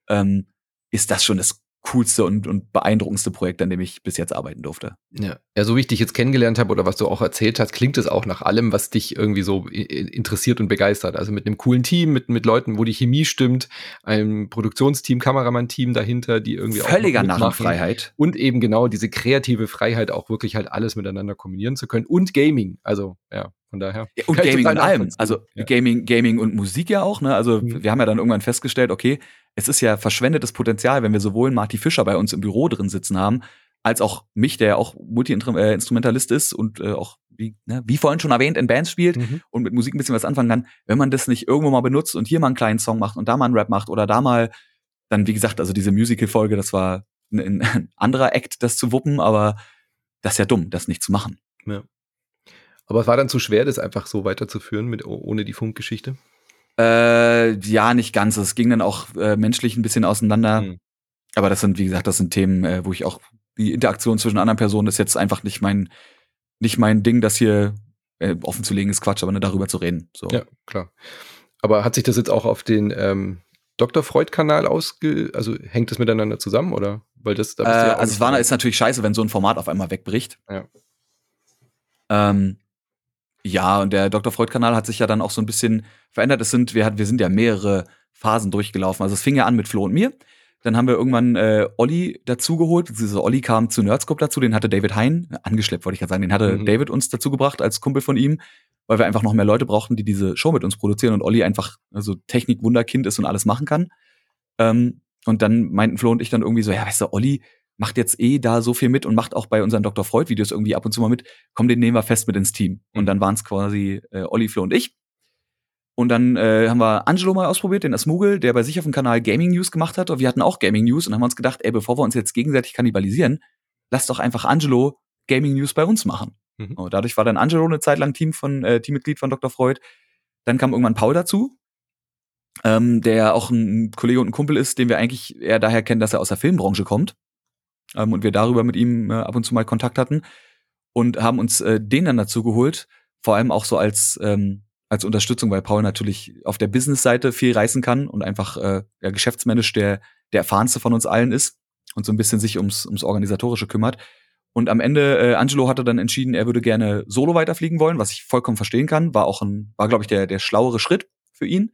ähm, ist das schon das coolste und, und beeindruckendste Projekt, an dem ich bis jetzt arbeiten durfte. Ja. ja, so wie ich dich jetzt kennengelernt habe oder was du auch erzählt hast, klingt es auch nach allem, was dich irgendwie so interessiert und begeistert. Also mit einem coolen Team, mit, mit Leuten, wo die Chemie stimmt, einem Produktionsteam, Kameramann-Team dahinter, die irgendwie Völliger Narrenfreiheit. Und eben genau diese kreative Freiheit, auch wirklich halt alles miteinander kombinieren zu können. Und Gaming. Also, ja, von daher. Ja, und Gaming und allem. Also ja. Gaming, Gaming und Musik ja auch. Ne? Also mhm. wir haben ja dann irgendwann festgestellt, okay, es ist ja verschwendetes Potenzial, wenn wir sowohl Marty Fischer bei uns im Büro drin sitzen haben, als auch mich, der ja auch Multi-Instrumentalist ist und äh, auch, wie, ne, wie vorhin schon erwähnt, in Bands spielt mhm. und mit Musik ein bisschen was anfangen kann, wenn man das nicht irgendwo mal benutzt und hier mal einen kleinen Song macht und da mal einen Rap macht oder da mal, dann wie gesagt, also diese Musical-Folge, das war ein, ein anderer Act, das zu wuppen, aber das ist ja dumm, das nicht zu machen. Ja. Aber es war dann zu schwer, das einfach so weiterzuführen mit ohne die Funkgeschichte? Äh, ja, nicht ganz. Es ging dann auch äh, menschlich ein bisschen auseinander. Mhm. Aber das sind, wie gesagt, das sind Themen, äh, wo ich auch die Interaktion zwischen anderen Personen ist jetzt einfach nicht mein, nicht mein Ding, das hier äh, offen zu legen, ist Quatsch, aber nicht darüber zu reden. So. Ja, klar. Aber hat sich das jetzt auch auf den ähm, Dr. Freud-Kanal ausge, also hängt das miteinander zusammen oder? Weil das, da äh, ja also es war ist natürlich scheiße, wenn so ein Format auf einmal wegbricht. Ja. Ähm, ja, und der Dr. Freud-Kanal hat sich ja dann auch so ein bisschen verändert. Es sind, wir, wir sind ja mehrere Phasen durchgelaufen. Also es fing ja an mit Flo und mir. Dann haben wir irgendwann äh, Olli dazugeholt. Dieser Olli kam zu Nerdscope dazu, den hatte David Hein, angeschleppt wollte ich gerade sagen, den hatte mhm. David uns dazu gebracht als Kumpel von ihm, weil wir einfach noch mehr Leute brauchten, die diese Show mit uns produzieren und Olli einfach also Technik-Wunderkind ist und alles machen kann. Ähm, und dann meinten Flo und ich dann irgendwie so, ja, weißt du, Olli macht jetzt eh da so viel mit und macht auch bei unseren Dr. Freud-Videos irgendwie ab und zu mal mit. Komm, den nehmen wir fest mit ins Team. Und mhm. dann waren es quasi äh, Olli, Flo und ich. Und dann äh, haben wir Angelo mal ausprobiert, den Asmugel, der bei sich auf dem Kanal Gaming News gemacht hat. Und wir hatten auch Gaming News und haben uns gedacht, ey, bevor wir uns jetzt gegenseitig kannibalisieren, lass doch einfach Angelo Gaming News bei uns machen. Mhm. Und dadurch war dann Angelo eine Zeit lang Team von, äh, Teammitglied von Dr. Freud. Dann kam irgendwann Paul dazu, ähm, der auch ein Kollege und ein Kumpel ist, den wir eigentlich eher daher kennen, dass er aus der Filmbranche kommt. Ähm, und wir darüber mit ihm äh, ab und zu mal Kontakt hatten und haben uns äh, den dann dazu geholt, vor allem auch so als ähm, als Unterstützung, weil Paul natürlich auf der Business-Seite viel reißen kann und einfach äh, ja, geschäftsmännisch der, der erfahrenste von uns allen ist und so ein bisschen sich ums, ums Organisatorische kümmert. Und am Ende, äh, Angelo hatte dann entschieden, er würde gerne solo weiterfliegen wollen, was ich vollkommen verstehen kann. War auch ein, war, glaube ich, der, der schlauere Schritt für ihn,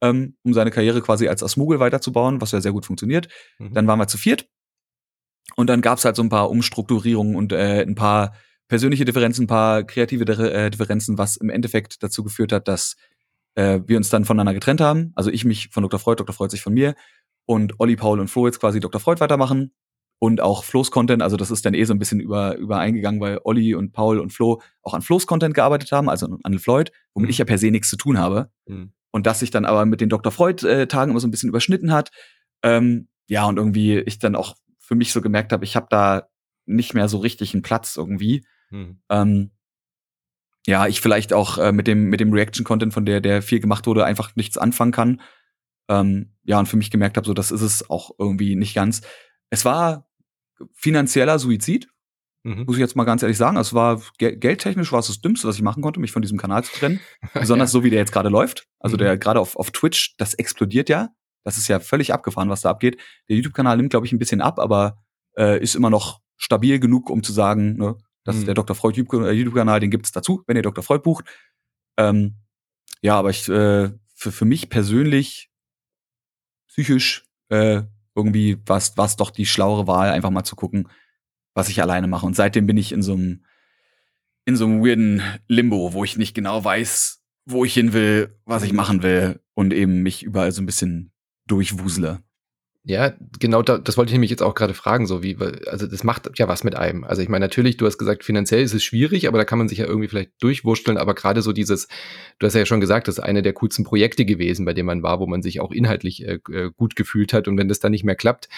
ähm, um seine Karriere quasi als Asmugel weiterzubauen, was ja sehr gut funktioniert. Mhm. Dann waren wir zu viert. Und dann gab's halt so ein paar Umstrukturierungen und äh, ein paar persönliche Differenzen, ein paar kreative äh, Differenzen, was im Endeffekt dazu geführt hat, dass äh, wir uns dann voneinander getrennt haben. Also ich mich von Dr. Freud, Dr. Freud sich von mir und Olli, Paul und Flo jetzt quasi Dr. Freud weitermachen und auch Flo's Content, also das ist dann eh so ein bisschen über, übereingegangen, weil Olli und Paul und Flo auch an Flo's Content gearbeitet haben, also an Floyd, womit mhm. ich ja per se nichts zu tun habe. Mhm. Und das sich dann aber mit den Dr. Freud-Tagen äh, immer so ein bisschen überschnitten hat. Ähm, ja, und irgendwie ich dann auch für mich so gemerkt habe, ich habe da nicht mehr so richtig einen Platz irgendwie. Mhm. Ähm, ja, ich vielleicht auch äh, mit dem, mit dem Reaction-Content, von der, der viel gemacht wurde, einfach nichts anfangen kann. Ähm, ja, und für mich gemerkt habe, so, das ist es auch irgendwie nicht ganz. Es war finanzieller Suizid, mhm. muss ich jetzt mal ganz ehrlich sagen. Es war ge geldtechnisch war es das Dümmste, was ich machen konnte, mich von diesem Kanal zu trennen. Besonders ja. so, wie der jetzt gerade läuft. Also mhm. der gerade auf, auf Twitch, das explodiert ja. Das ist ja völlig abgefahren, was da abgeht. Der YouTube-Kanal nimmt, glaube ich, ein bisschen ab, aber äh, ist immer noch stabil genug, um zu sagen, ne, das mhm. ist der Dr. Freud äh, YouTube-Kanal, den gibt es dazu, wenn ihr Dr. Freud bucht. Ähm, ja, aber ich, äh, für, für mich persönlich, psychisch, äh, irgendwie war es doch die schlauere Wahl, einfach mal zu gucken, was ich alleine mache. Und seitdem bin ich in so einem in so einem weirden Limbo, wo ich nicht genau weiß, wo ich hin will, was ich machen will und eben mich überall so ein bisschen durchwusele. Ja, genau, da, das wollte ich nämlich jetzt auch gerade fragen, so wie, also das macht ja was mit einem. Also ich meine, natürlich, du hast gesagt, finanziell ist es schwierig, aber da kann man sich ja irgendwie vielleicht durchwurschteln, aber gerade so dieses, du hast ja schon gesagt, das ist eine der coolsten Projekte gewesen, bei dem man war, wo man sich auch inhaltlich äh, äh gut gefühlt hat und wenn das dann nicht mehr klappt,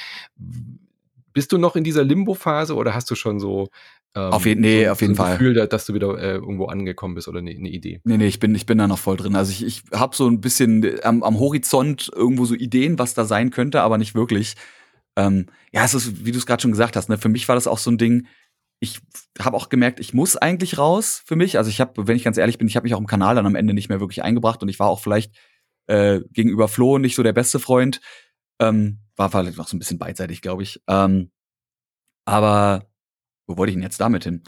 bist du noch in dieser Limbo-Phase oder hast du schon so ähm, auf, je nee, so, auf jeden so ein Fall. Gefühl, dass du wieder äh, irgendwo angekommen bist oder eine ne Idee? Nee, nee, ich bin, ich bin da noch voll drin. Also ich, ich habe so ein bisschen am, am Horizont irgendwo so Ideen, was da sein könnte, aber nicht wirklich. Ähm, ja, es ist, wie du es gerade schon gesagt hast, ne, für mich war das auch so ein Ding, ich habe auch gemerkt, ich muss eigentlich raus für mich. Also ich habe, wenn ich ganz ehrlich bin, ich habe mich auch im Kanal dann am Ende nicht mehr wirklich eingebracht und ich war auch vielleicht äh, gegenüber Flo nicht so der beste Freund. Ähm, war vielleicht auch so ein bisschen beidseitig, glaube ich. Ähm, aber wo wollte ich denn jetzt damit hin?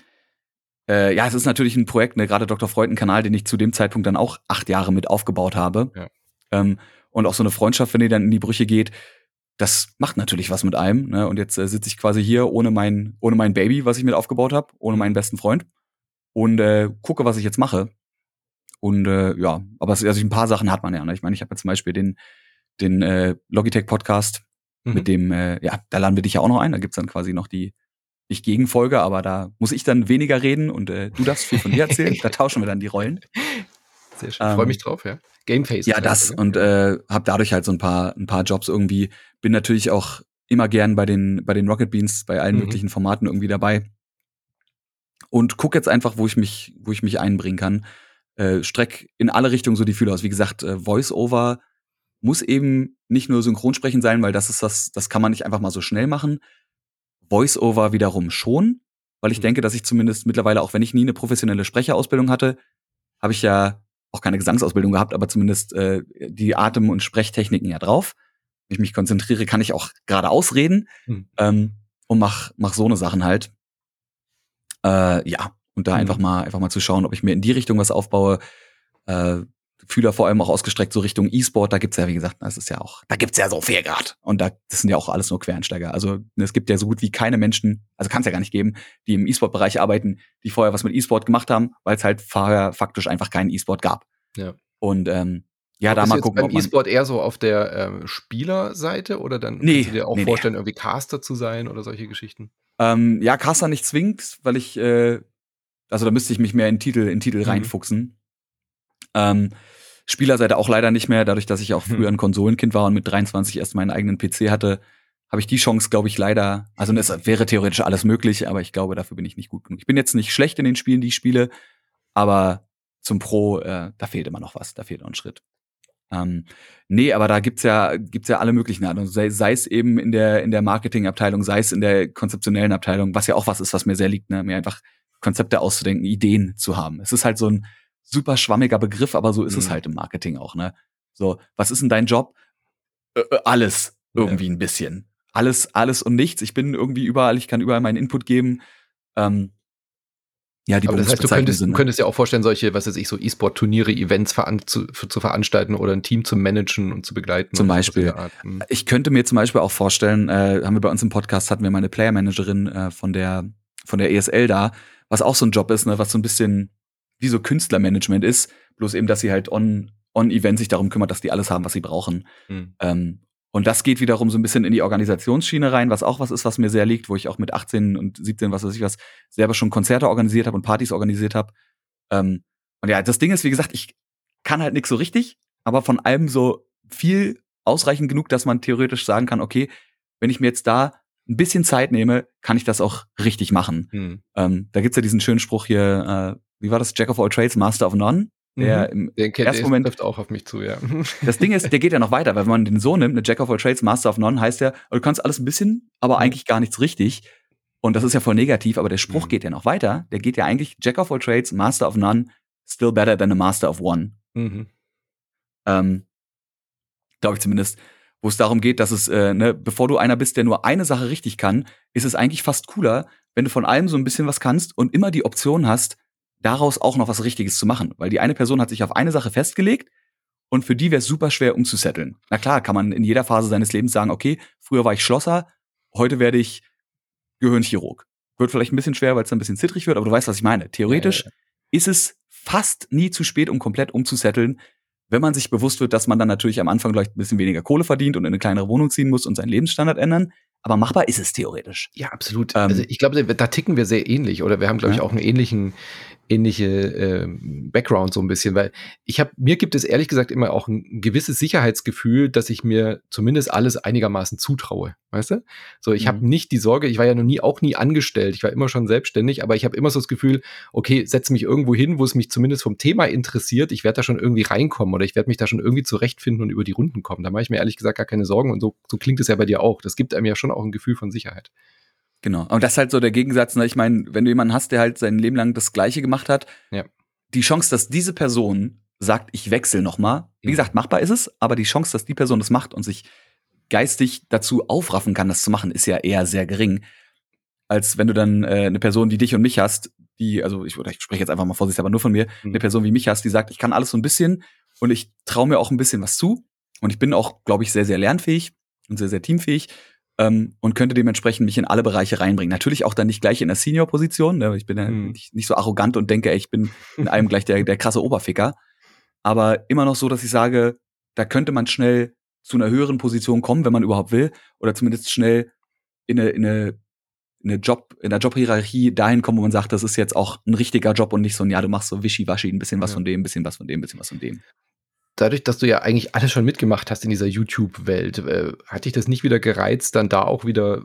Äh, ja, es ist natürlich ein Projekt, ne, gerade Dr. Freud, ein Kanal, den ich zu dem Zeitpunkt dann auch acht Jahre mit aufgebaut habe. Ja. Ähm, und auch so eine Freundschaft, wenn die dann in die Brüche geht, das macht natürlich was mit einem. Ne? Und jetzt äh, sitze ich quasi hier ohne mein, ohne mein Baby, was ich mit aufgebaut habe, ohne meinen besten Freund und äh, gucke, was ich jetzt mache. Und äh, ja, aber es, also ein paar Sachen hat man ja. Ne? Ich meine, ich habe zum Beispiel den, den äh, Logitech-Podcast, mhm. mit dem, äh, ja, da laden wir dich ja auch noch ein. Da gibt's dann quasi noch die, nicht Gegenfolge, aber da muss ich dann weniger reden und äh, du darfst viel von dir erzählen. da tauschen wir dann die Rollen. Sehr schön. Ähm, Freue mich drauf, ja. Gameface. Ja, das ne? und äh, habe dadurch halt so ein paar ein paar Jobs irgendwie. Bin natürlich auch immer gern bei den bei den Rocket Beans bei allen mhm. möglichen Formaten irgendwie dabei und guck jetzt einfach, wo ich mich wo ich mich einbringen kann. Äh, streck in alle Richtungen so die Fühler aus. Wie gesagt, äh, Voice-Over muss eben nicht nur Synchronsprechen sein, weil das ist das, das kann man nicht einfach mal so schnell machen. Voice-Over wiederum schon, weil ich mhm. denke, dass ich zumindest mittlerweile, auch wenn ich nie eine professionelle Sprecherausbildung hatte, habe ich ja auch keine Gesangsausbildung gehabt, aber zumindest äh, die Atem- und Sprechtechniken ja drauf. Wenn ich mich konzentriere, kann ich auch gerade ausreden mhm. ähm, und mach, mach so eine Sachen halt. Äh, ja, und da mhm. einfach mal einfach mal zu schauen, ob ich mir in die Richtung was aufbaue. Äh, Fühler vor allem auch ausgestreckt so Richtung E-Sport. Da gibt's ja, wie gesagt, das ist ja auch, da gibt's ja so viel grad. Und da, das sind ja auch alles nur Quereinsteiger. Also es gibt ja so gut wie keine Menschen, also kann es ja gar nicht geben, die im E-Sport-Bereich arbeiten, die vorher was mit E-Sport gemacht haben, weil es halt vorher faktisch einfach keinen E-Sport gab. Ja. Und ähm, ja, da mal gucken. Beim E-Sport eher so auf der ähm, Spielerseite oder dann nee, kannst du dir auch nee, vorstellen, nee. irgendwie Caster zu sein oder solche Geschichten? Ähm, ja, Caster nicht zwingend, weil ich, äh, also da müsste ich mich mehr in Titel, in Titel mhm. reinfuchsen. Ähm, Spielerseite auch leider nicht mehr, dadurch, dass ich auch früher ein Konsolenkind war und mit 23 erst meinen eigenen PC hatte, habe ich die Chance, glaube ich, leider. Also es wäre theoretisch alles möglich, aber ich glaube, dafür bin ich nicht gut genug. Ich bin jetzt nicht schlecht in den Spielen, die ich spiele, aber zum Pro, äh, da fehlt immer noch was, da fehlt noch ein Schritt. Ähm, nee, aber da gibt's ja, gibt's ja alle möglichen Arten. Sei, sei es eben in der, in der Marketingabteilung, sei es in der konzeptionellen Abteilung, was ja auch was ist, was mir sehr liegt, ne? mir einfach Konzepte auszudenken, Ideen zu haben. Es ist halt so ein, super schwammiger Begriff, aber so ist mhm. es halt im Marketing auch, ne? So, was ist denn dein Job? Äh, alles irgendwie ja. ein bisschen. Alles, alles und nichts. Ich bin irgendwie überall, ich kann überall meinen Input geben. Ähm, ja, die Aber das heißt, du könntest, sind, ne? könntest ja auch vorstellen, solche, was weiß ich, so E-Sport-Turniere, Events veran zu, zu, veranstalten oder ein Team zu managen und zu begleiten. Zum Beispiel. Hm. Ich könnte mir zum Beispiel auch vorstellen, äh, haben wir bei uns im Podcast, hatten wir meine Player-Managerin äh, von der, von der ESL da, was auch so ein Job ist, ne, was so ein bisschen wie so Künstlermanagement ist, bloß eben, dass sie halt on, on Event sich darum kümmert, dass die alles haben, was sie brauchen. Mhm. Ähm, und das geht wiederum so ein bisschen in die Organisationsschiene rein, was auch was ist, was mir sehr liegt, wo ich auch mit 18 und 17, was weiß ich was, selber schon Konzerte organisiert habe und Partys organisiert habe. Ähm, und ja, das Ding ist, wie gesagt, ich kann halt nichts so richtig, aber von allem so viel ausreichend genug, dass man theoretisch sagen kann, okay, wenn ich mir jetzt da ein bisschen Zeit nehme, kann ich das auch richtig machen. Mhm. Ähm, da gibt's ja diesen schönen Spruch hier, äh, wie war das? Jack of all trades, Master of none. Der mhm. im den kennt, ersten Moment trifft auch auf mich zu, ja. Das Ding ist, der geht ja noch weiter, weil wenn man den so nimmt, eine Jack of all trades, Master of none, heißt ja, du kannst alles ein bisschen, aber mhm. eigentlich gar nichts richtig. Und das ist ja voll negativ, aber der Spruch mhm. geht ja noch weiter. Der geht ja eigentlich Jack of all trades, Master of none, still better than a Master of one. Mhm. Ähm, Glaube ich zumindest wo es darum geht, dass es, äh, ne, bevor du einer bist, der nur eine Sache richtig kann, ist es eigentlich fast cooler, wenn du von allem so ein bisschen was kannst und immer die Option hast, daraus auch noch was Richtiges zu machen. Weil die eine Person hat sich auf eine Sache festgelegt und für die wäre es super schwer umzusetteln. Na klar, kann man in jeder Phase seines Lebens sagen, okay, früher war ich Schlosser, heute werde ich Gehirnchirurg. Wird vielleicht ein bisschen schwer, weil es ein bisschen zittrig wird, aber du weißt, was ich meine. Theoretisch ja, ja. ist es fast nie zu spät, um komplett umzusetteln, wenn man sich bewusst wird, dass man dann natürlich am Anfang vielleicht ein bisschen weniger Kohle verdient und in eine kleinere Wohnung ziehen muss und seinen Lebensstandard ändern. Aber machbar ist es theoretisch. Ja, absolut. Ähm, also ich glaube, da ticken wir sehr ähnlich oder wir haben, glaube ich, auch einen ähnlichen ähnliche äh, Background so ein bisschen, weil ich habe mir gibt es ehrlich gesagt immer auch ein gewisses Sicherheitsgefühl, dass ich mir zumindest alles einigermaßen zutraue, weißt du? So, ich mhm. habe nicht die Sorge, ich war ja noch nie auch nie angestellt, ich war immer schon selbstständig, aber ich habe immer so das Gefühl, okay, setze mich irgendwo hin, wo es mich zumindest vom Thema interessiert, ich werde da schon irgendwie reinkommen oder ich werde mich da schon irgendwie zurechtfinden und über die Runden kommen. Da mache ich mir ehrlich gesagt gar keine Sorgen und so so klingt es ja bei dir auch. Das gibt einem ja schon auch ein Gefühl von Sicherheit. Genau. Und das ist halt so der Gegensatz. Ne? Ich meine, wenn du jemanden hast, der halt sein Leben lang das Gleiche gemacht hat, ja. die Chance, dass diese Person sagt, ich wechsle noch mal, wie mhm. gesagt, machbar ist es, aber die Chance, dass die Person das macht und sich geistig dazu aufraffen kann, das zu machen, ist ja eher sehr gering, als wenn du dann äh, eine Person, die dich und mich hast, die, also ich, oder ich spreche jetzt einfach mal vorsichtig, aber nur von mir, mhm. eine Person wie mich hast, die sagt, ich kann alles so ein bisschen und ich traue mir auch ein bisschen was zu und ich bin auch, glaube ich, sehr, sehr lernfähig und sehr, sehr teamfähig ähm, und könnte dementsprechend mich in alle Bereiche reinbringen. Natürlich auch dann nicht gleich in der Senior-Position. Ne? Ich bin ja hm. nicht, nicht, so arrogant und denke, ey, ich bin in allem gleich der, der krasse Oberficker. Aber immer noch so, dass ich sage, da könnte man schnell zu einer höheren Position kommen, wenn man überhaupt will, oder zumindest schnell in eine, in eine, in eine Job, in der Jobhierarchie dahin kommen, wo man sagt, das ist jetzt auch ein richtiger Job und nicht so ein, ja, du machst so wischiwaschi, ein bisschen was ja. von dem, ein bisschen was von dem, ein bisschen was von dem dadurch, dass du ja eigentlich alles schon mitgemacht hast in dieser YouTube-Welt, äh, hat dich das nicht wieder gereizt, dann da auch wieder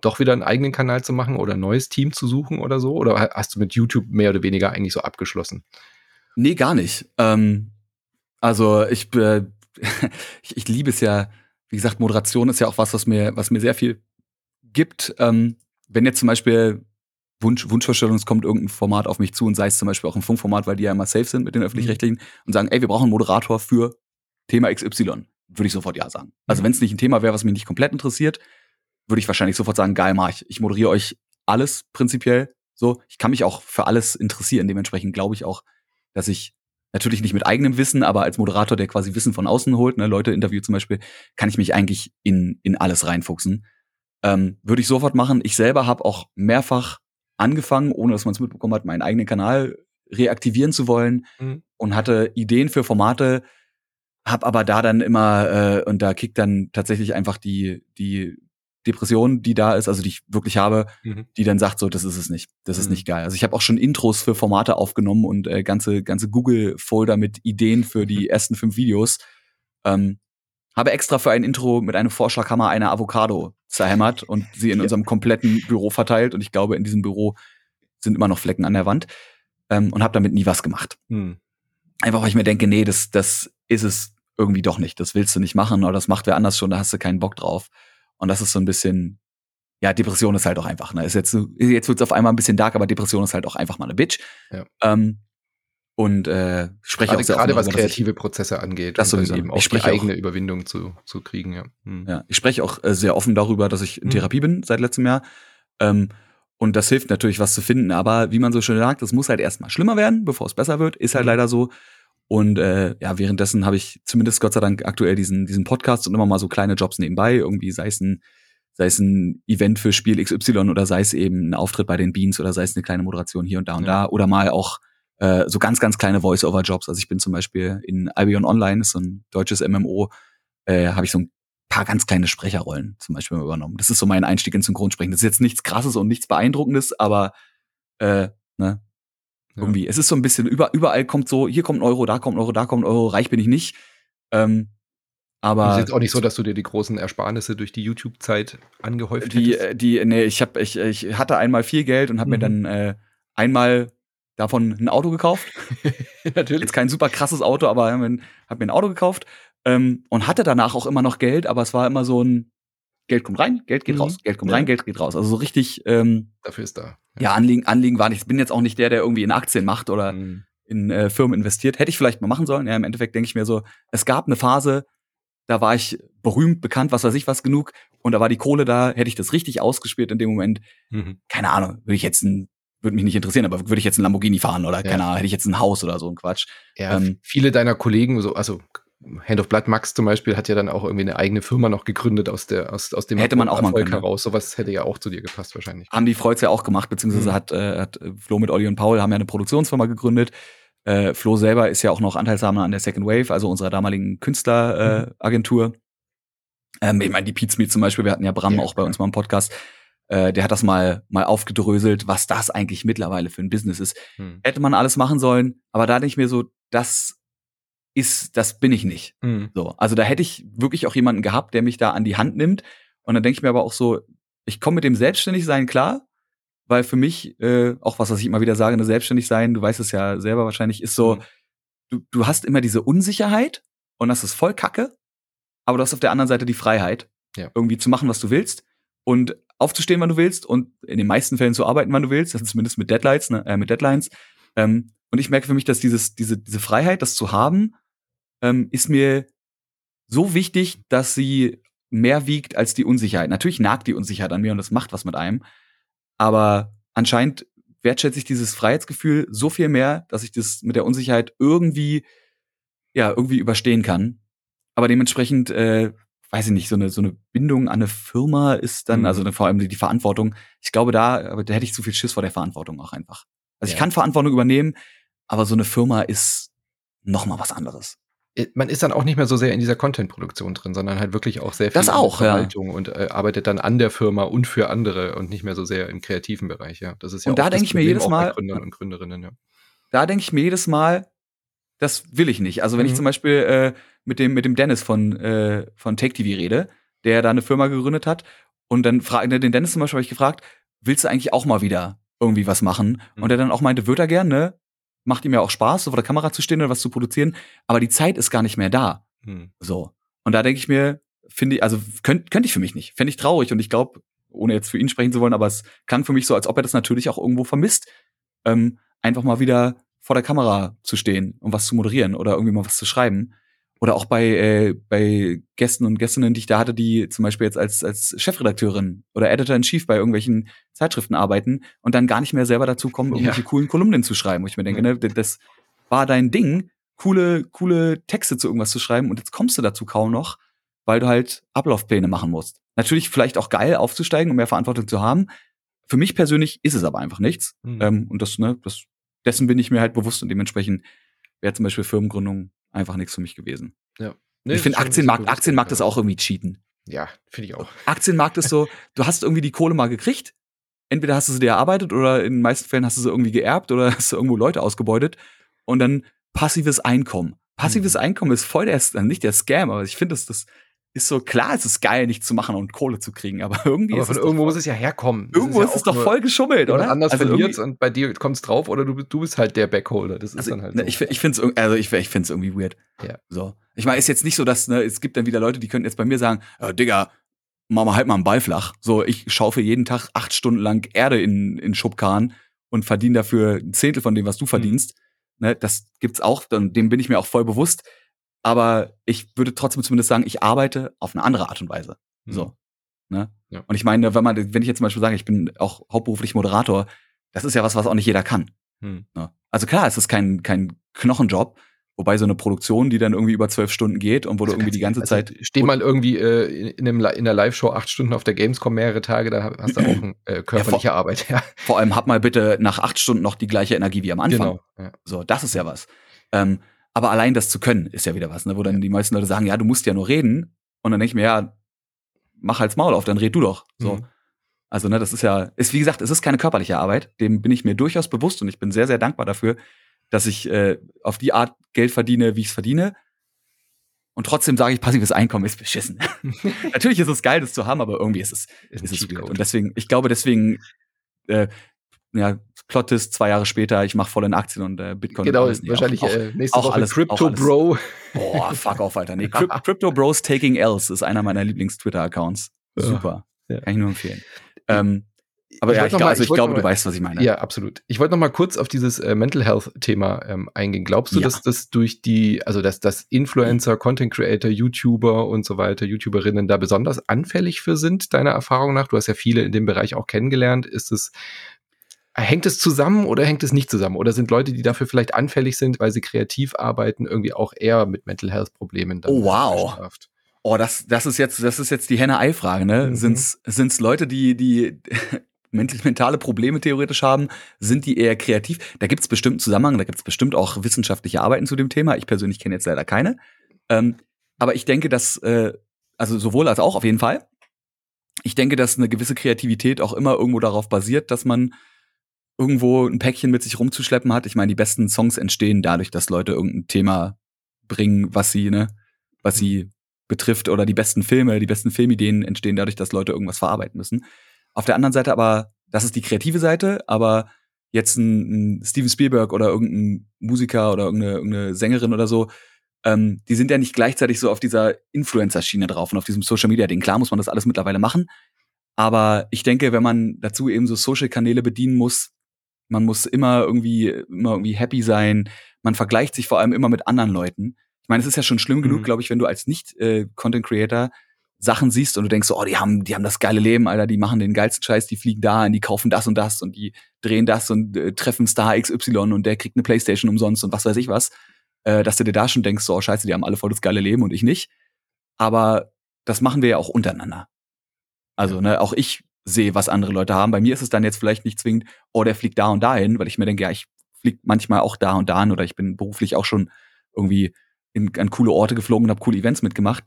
doch wieder einen eigenen Kanal zu machen oder ein neues Team zu suchen oder so? Oder hast du mit YouTube mehr oder weniger eigentlich so abgeschlossen? Nee, gar nicht. Ähm, also ich, äh, ich, ich liebe es ja, wie gesagt, Moderation ist ja auch was, was mir, was mir sehr viel gibt. Ähm, wenn jetzt zum Beispiel Wunsch, Wunschvorstellung, es kommt irgendein Format auf mich zu und sei es zum Beispiel auch ein Funkformat, weil die ja immer safe sind mit den öffentlich-rechtlichen und sagen, ey, wir brauchen einen Moderator für Thema XY, würde ich sofort ja sagen. Also wenn es nicht ein Thema wäre, was mich nicht komplett interessiert, würde ich wahrscheinlich sofort sagen, geil, mach ich. Ich moderiere euch alles prinzipiell. So, ich kann mich auch für alles interessieren. Dementsprechend glaube ich auch, dass ich natürlich nicht mit eigenem Wissen, aber als Moderator, der quasi Wissen von außen holt, ne, Leute interviewt zum Beispiel, kann ich mich eigentlich in, in alles reinfuchsen. Ähm, würde ich sofort machen. Ich selber habe auch mehrfach angefangen, ohne dass man es mitbekommen hat, meinen eigenen Kanal reaktivieren zu wollen mhm. und hatte Ideen für Formate, hab aber da dann immer äh, und da kickt dann tatsächlich einfach die die Depression, die da ist, also die ich wirklich habe, mhm. die dann sagt so, das ist es nicht, das ist mhm. nicht geil. Also ich habe auch schon Intros für Formate aufgenommen und äh, ganze ganze Google Folder mit Ideen für die ersten fünf Videos. Ähm, habe extra für ein Intro mit einem Vorschlaghammer eine Avocado zerhämmert und sie in ja. unserem kompletten Büro verteilt. Und ich glaube, in diesem Büro sind immer noch Flecken an der Wand. Ähm, und habe damit nie was gemacht. Hm. Einfach, weil ich mir denke, nee, das, das ist es irgendwie doch nicht. Das willst du nicht machen oder das macht wer anders schon, da hast du keinen Bock drauf. Und das ist so ein bisschen, ja, Depression ist halt auch einfach. Ne? Ist jetzt, jetzt wird es auf einmal ein bisschen dark, aber Depression ist halt auch einfach mal eine Bitch. Ja. Ähm, und äh, spreche gerade, auch sehr gerade was kreative ich, Prozesse angeht, das sowieso. eben auch ich spreche die eigene auch, Überwindung zu, zu kriegen. Ja. Hm. ja, ich spreche auch äh, sehr offen darüber, dass ich in hm. Therapie bin seit letztem Jahr. Ähm, und das hilft natürlich, was zu finden. Aber wie man so schön sagt, es muss halt erstmal schlimmer werden, bevor es besser wird. Ist halt hm. leider so. Und äh, ja, währenddessen habe ich zumindest Gott sei Dank aktuell diesen, diesen Podcast und immer mal so kleine Jobs nebenbei, irgendwie sei es ein, sei es ein Event für Spiel XY oder sei es eben ein Auftritt bei den Beans oder sei es eine kleine Moderation hier und da und ja. da oder mal auch äh, so ganz, ganz kleine Voice-Over-Jobs. Also ich bin zum Beispiel in Albion Online, ist so ein deutsches MMO, äh, habe ich so ein paar ganz kleine Sprecherrollen zum Beispiel übernommen. Das ist so mein Einstieg ins Synchronsprechen. Das ist jetzt nichts krasses und nichts beeindruckendes, aber äh, ne, irgendwie. Ja. Es ist so ein bisschen, über, überall kommt so, hier kommt ein Euro, da kommt ein Euro, da kommt ein Euro, reich bin ich nicht. Ähm, aber es ist jetzt auch nicht so, dass du dir die großen Ersparnisse durch die YouTube-Zeit angehäuft die, hättest. Äh, die, nee, ich hab, ich, ich hatte einmal viel Geld und habe mhm. mir dann äh, einmal davon ein Auto gekauft. Natürlich. Jetzt kein super krasses Auto, aber hab mir ein Auto gekauft ähm, und hatte danach auch immer noch Geld, aber es war immer so ein Geld kommt rein, Geld geht mhm. raus, Geld kommt ja. rein, Geld geht raus. Also so richtig. Ähm, Dafür ist da. Ja, ja Anliegen, Anliegen war nicht. Ich bin jetzt auch nicht der, der irgendwie in Aktien macht oder mhm. in äh, Firmen investiert. Hätte ich vielleicht mal machen sollen. Ja, im Endeffekt denke ich mir so, es gab eine Phase, da war ich berühmt, bekannt, was weiß ich was genug. Und da war die Kohle da, hätte ich das richtig ausgespielt in dem Moment. Mhm. Keine Ahnung, würde ich jetzt ein würde mich nicht interessieren, aber würde ich jetzt ein Lamborghini fahren oder ja. keine Ahnung, hätte ich jetzt ein Haus oder so ein Quatsch. Ja, ähm, viele deiner Kollegen, so, also Hand of Blood Max zum Beispiel hat ja dann auch irgendwie eine eigene Firma noch gegründet aus der aus, aus dem hätte man auch Erfolg mal können. heraus. Sowas hätte ja auch zu dir gepasst wahrscheinlich. Haben die Freud's ja auch gemacht, beziehungsweise mhm. hat, äh, hat Flo mit Olli und Paul haben ja eine Produktionsfirma gegründet. Äh, Flo selber ist ja auch noch Anteilshaber an der Second Wave, also unserer damaligen Künstleragentur. Äh, ähm, ich meine, die Smith zum Beispiel, wir hatten ja Bram ja, auch bei uns mal im Podcast. Äh, der hat das mal, mal aufgedröselt, was das eigentlich mittlerweile für ein Business ist. Hm. Hätte man alles machen sollen, aber da denke ich mir so, das ist, das bin ich nicht. Hm. So, also da hätte ich wirklich auch jemanden gehabt, der mich da an die Hand nimmt. Und dann denke ich mir aber auch so, ich komme mit dem Selbstständigsein klar, weil für mich, äh, auch was, was ich immer wieder sage, eine Selbstständigsein, du weißt es ja selber wahrscheinlich, ist so, hm. du, du hast immer diese Unsicherheit und das ist voll Kacke, aber du hast auf der anderen Seite die Freiheit, ja. irgendwie zu machen, was du willst. Und aufzustehen, wann du willst und in den meisten Fällen zu arbeiten, wann du willst, also zumindest mit Deadlines, ne, äh, mit Deadlines. Ähm, und ich merke für mich, dass dieses, diese, diese Freiheit, das zu haben, ähm, ist mir so wichtig, dass sie mehr wiegt als die Unsicherheit. Natürlich nagt die Unsicherheit an mir und das macht was mit einem. Aber anscheinend wertschätze ich dieses Freiheitsgefühl so viel mehr, dass ich das mit der Unsicherheit irgendwie, ja, irgendwie überstehen kann. Aber dementsprechend äh, weiß ich nicht, so eine, so eine Bindung an eine Firma ist dann, mhm. also vor allem die, Verantwortung. Ich glaube, da, aber da hätte ich zu viel Schiss vor der Verantwortung auch einfach. Also ja. ich kann Verantwortung übernehmen, aber so eine Firma ist noch mal was anderes. Äh, man ist dann auch nicht mehr so sehr in dieser Content-Produktion drin, sondern halt wirklich auch sehr viel das auch, Verwaltung ja. und äh, arbeitet dann an der Firma und für andere und nicht mehr so sehr im kreativen Bereich, ja. Das ist ja und da denke ich mir jedes Mal, Gründern und Gründerinnen, ja. Da denke ich mir jedes Mal, das will ich nicht. Also wenn mhm. ich zum Beispiel äh, mit dem, mit dem Dennis von, äh, von Take TV rede, der da eine Firma gegründet hat. Und dann frage den Dennis zum Beispiel habe ich gefragt, willst du eigentlich auch mal wieder irgendwie was machen? Mhm. Und er dann auch meinte, wird er gern, ne? Macht ihm ja auch Spaß, so vor der Kamera zu stehen oder was zu produzieren, aber die Zeit ist gar nicht mehr da. Mhm. So. Und da denke ich mir, finde ich, also könnte könnt ich für mich nicht. Fände ich traurig und ich glaube, ohne jetzt für ihn sprechen zu wollen, aber es klang für mich so, als ob er das natürlich auch irgendwo vermisst, ähm, einfach mal wieder vor der Kamera zu stehen und was zu moderieren oder irgendwie mal was zu schreiben. Oder auch bei, äh, bei Gästen und Gästinnen, die ich da hatte, die zum Beispiel jetzt als, als Chefredakteurin oder Editor-in-Chief bei irgendwelchen Zeitschriften arbeiten und dann gar nicht mehr selber dazu kommen, irgendwelche ja. coolen Kolumnen zu schreiben. Wo ich mir denke, ne, das war dein Ding, coole, coole Texte zu irgendwas zu schreiben und jetzt kommst du dazu kaum noch, weil du halt Ablaufpläne machen musst. Natürlich vielleicht auch geil aufzusteigen und mehr Verantwortung zu haben. Für mich persönlich ist es aber einfach nichts. Mhm. Ähm, und das, ne, das, dessen bin ich mir halt bewusst und dementsprechend wäre zum Beispiel Firmengründung einfach nichts für mich gewesen. Ja. Nee, ich finde Aktienmarkt, Aktienmarkt ist auch irgendwie cheaten. Ja, finde ich auch. Aktienmarkt ist so, du hast irgendwie die Kohle mal gekriegt. Entweder hast du sie dir erarbeitet oder in den meisten Fällen hast du sie irgendwie geerbt oder hast du irgendwo Leute ausgebeutet. Und dann passives Einkommen. Passives mhm. Einkommen ist voll der, nicht der Scam, aber ich finde, das, das ist so klar, es ist geil, nichts zu machen und Kohle zu kriegen, aber irgendwie aber ist von es irgendwo muss es ja herkommen. Irgendwo ist, ja ist es doch voll geschummelt, oder? Anders also verliert und bei dir kommt es drauf oder du, du bist halt der Backholder. Das ist also, dann halt. Ne, so. Ich, ich finde es also ich, ich find's irgendwie weird. Ja. So. Ich meine, ist jetzt nicht so, dass ne, es gibt dann wieder Leute, die könnten jetzt bei mir sagen, äh, Digga, mach mal halt mal einen Ball flach. So, ich schaufe jeden Tag acht Stunden lang Erde in, in Schubkarren und verdiene dafür ein Zehntel von dem, was du mhm. verdienst. Mhm. Ne, das gibt's auch, dem bin ich mir auch voll bewusst aber ich würde trotzdem zumindest sagen, ich arbeite auf eine andere Art und Weise. Mhm. So. Ne? Ja. Und ich meine, wenn man, wenn ich jetzt zum Beispiel sage, ich bin auch hauptberuflich Moderator, das ist ja was, was auch nicht jeder kann. Mhm. Ne? Also klar, es ist kein, kein Knochenjob, Wobei so eine Produktion, die dann irgendwie über zwölf Stunden geht und wo also du irgendwie die ganze also Zeit. Steh mal irgendwie äh, in, einem, in der Live-Show acht Stunden auf der Gamescom mehrere Tage, da hast du auch eine äh, körperliche ja, vor, Arbeit, ja. Vor allem hab mal bitte nach acht Stunden noch die gleiche Energie wie am Anfang. Genau. Ja. So, das ist ja was. Ähm, aber allein das zu können, ist ja wieder was, ne? wo dann die meisten Leute sagen, ja, du musst ja nur reden. Und dann denke ich mir, ja, mach halt's Maul auf, dann red du doch. So. Mhm. Also, ne, das ist ja, ist wie gesagt, es ist keine körperliche Arbeit. Dem bin ich mir durchaus bewusst und ich bin sehr, sehr dankbar dafür, dass ich äh, auf die Art Geld verdiene, wie ich es verdiene. Und trotzdem sage ich, passives Einkommen ist beschissen. Natürlich ist es geil, das zu haben, aber irgendwie ist es, ist, ist es weird. Und deswegen, ich glaube, deswegen äh, ja, Plot ist zwei Jahre später, ich mache voll in Aktien und äh, Bitcoin. Genau, ist wahrscheinlich auch, äh, nächste auch Woche alles, Crypto Bro. Boah, fuck off, Alter. Nee, Crypto Bros Taking Ls ist einer meiner Lieblings-Twitter-Accounts. Super. Ja. Kann ich nur empfehlen. Ähm, aber ich ja, ich, glaub, mal, also ich, ich glaube, mal, du weißt, was ich meine. Ja, absolut. Ich wollte noch mal kurz auf dieses äh, Mental Health-Thema ähm, eingehen. Glaubst du, ja. dass das durch die, also dass das Influencer, Content Creator, YouTuber und so weiter, YouTuberinnen da besonders anfällig für sind, deiner Erfahrung nach? Du hast ja viele in dem Bereich auch kennengelernt. Ist es Hängt es zusammen oder hängt es nicht zusammen? Oder sind Leute, die dafür vielleicht anfällig sind, weil sie kreativ arbeiten, irgendwie auch eher mit Mental Health Problemen? oh wow. Bestraft? Oh, das, das ist jetzt, das ist jetzt die Henne-Ei-Frage, ne? Mhm. Sind's, sind's Leute, die, die mentale Probleme theoretisch haben? Sind die eher kreativ? Da gibt's bestimmt einen Zusammenhang, da gibt's bestimmt auch wissenschaftliche Arbeiten zu dem Thema. Ich persönlich kenne jetzt leider keine. Ähm, aber ich denke, dass, äh, also sowohl als auch auf jeden Fall. Ich denke, dass eine gewisse Kreativität auch immer irgendwo darauf basiert, dass man irgendwo ein Päckchen mit sich rumzuschleppen hat. Ich meine, die besten Songs entstehen dadurch, dass Leute irgendein Thema bringen, was sie, ne, was sie betrifft, oder die besten Filme, die besten Filmideen entstehen dadurch, dass Leute irgendwas verarbeiten müssen. Auf der anderen Seite aber, das ist die kreative Seite, aber jetzt ein, ein Steven Spielberg oder irgendein Musiker oder irgendeine, irgendeine Sängerin oder so, ähm, die sind ja nicht gleichzeitig so auf dieser Influencer-Schiene drauf und auf diesem Social-Media-Ding. Klar muss man das alles mittlerweile machen, aber ich denke, wenn man dazu eben so Social-Kanäle bedienen muss, man muss immer irgendwie, immer irgendwie happy sein. Man vergleicht sich vor allem immer mit anderen Leuten. Ich meine, es ist ja schon schlimm mhm. genug, glaube ich, wenn du als Nicht-Content-Creator äh, Sachen siehst und du denkst so, oh, die haben, die haben das geile Leben, Alter, die machen den geilsten Scheiß, die fliegen da und die kaufen das und das und die drehen das und äh, treffen Star XY und der kriegt eine Playstation umsonst und was weiß ich was. Äh, dass du dir da schon denkst, so, oh, scheiße, die haben alle voll das geile Leben und ich nicht. Aber das machen wir ja auch untereinander. Also, ne, auch ich sehe, was andere Leute haben. Bei mir ist es dann jetzt vielleicht nicht zwingend, oh, der fliegt da und dahin, weil ich mir denke, ja, ich fliege manchmal auch da und dahin oder ich bin beruflich auch schon irgendwie in, an coole Orte geflogen und habe coole Events mitgemacht.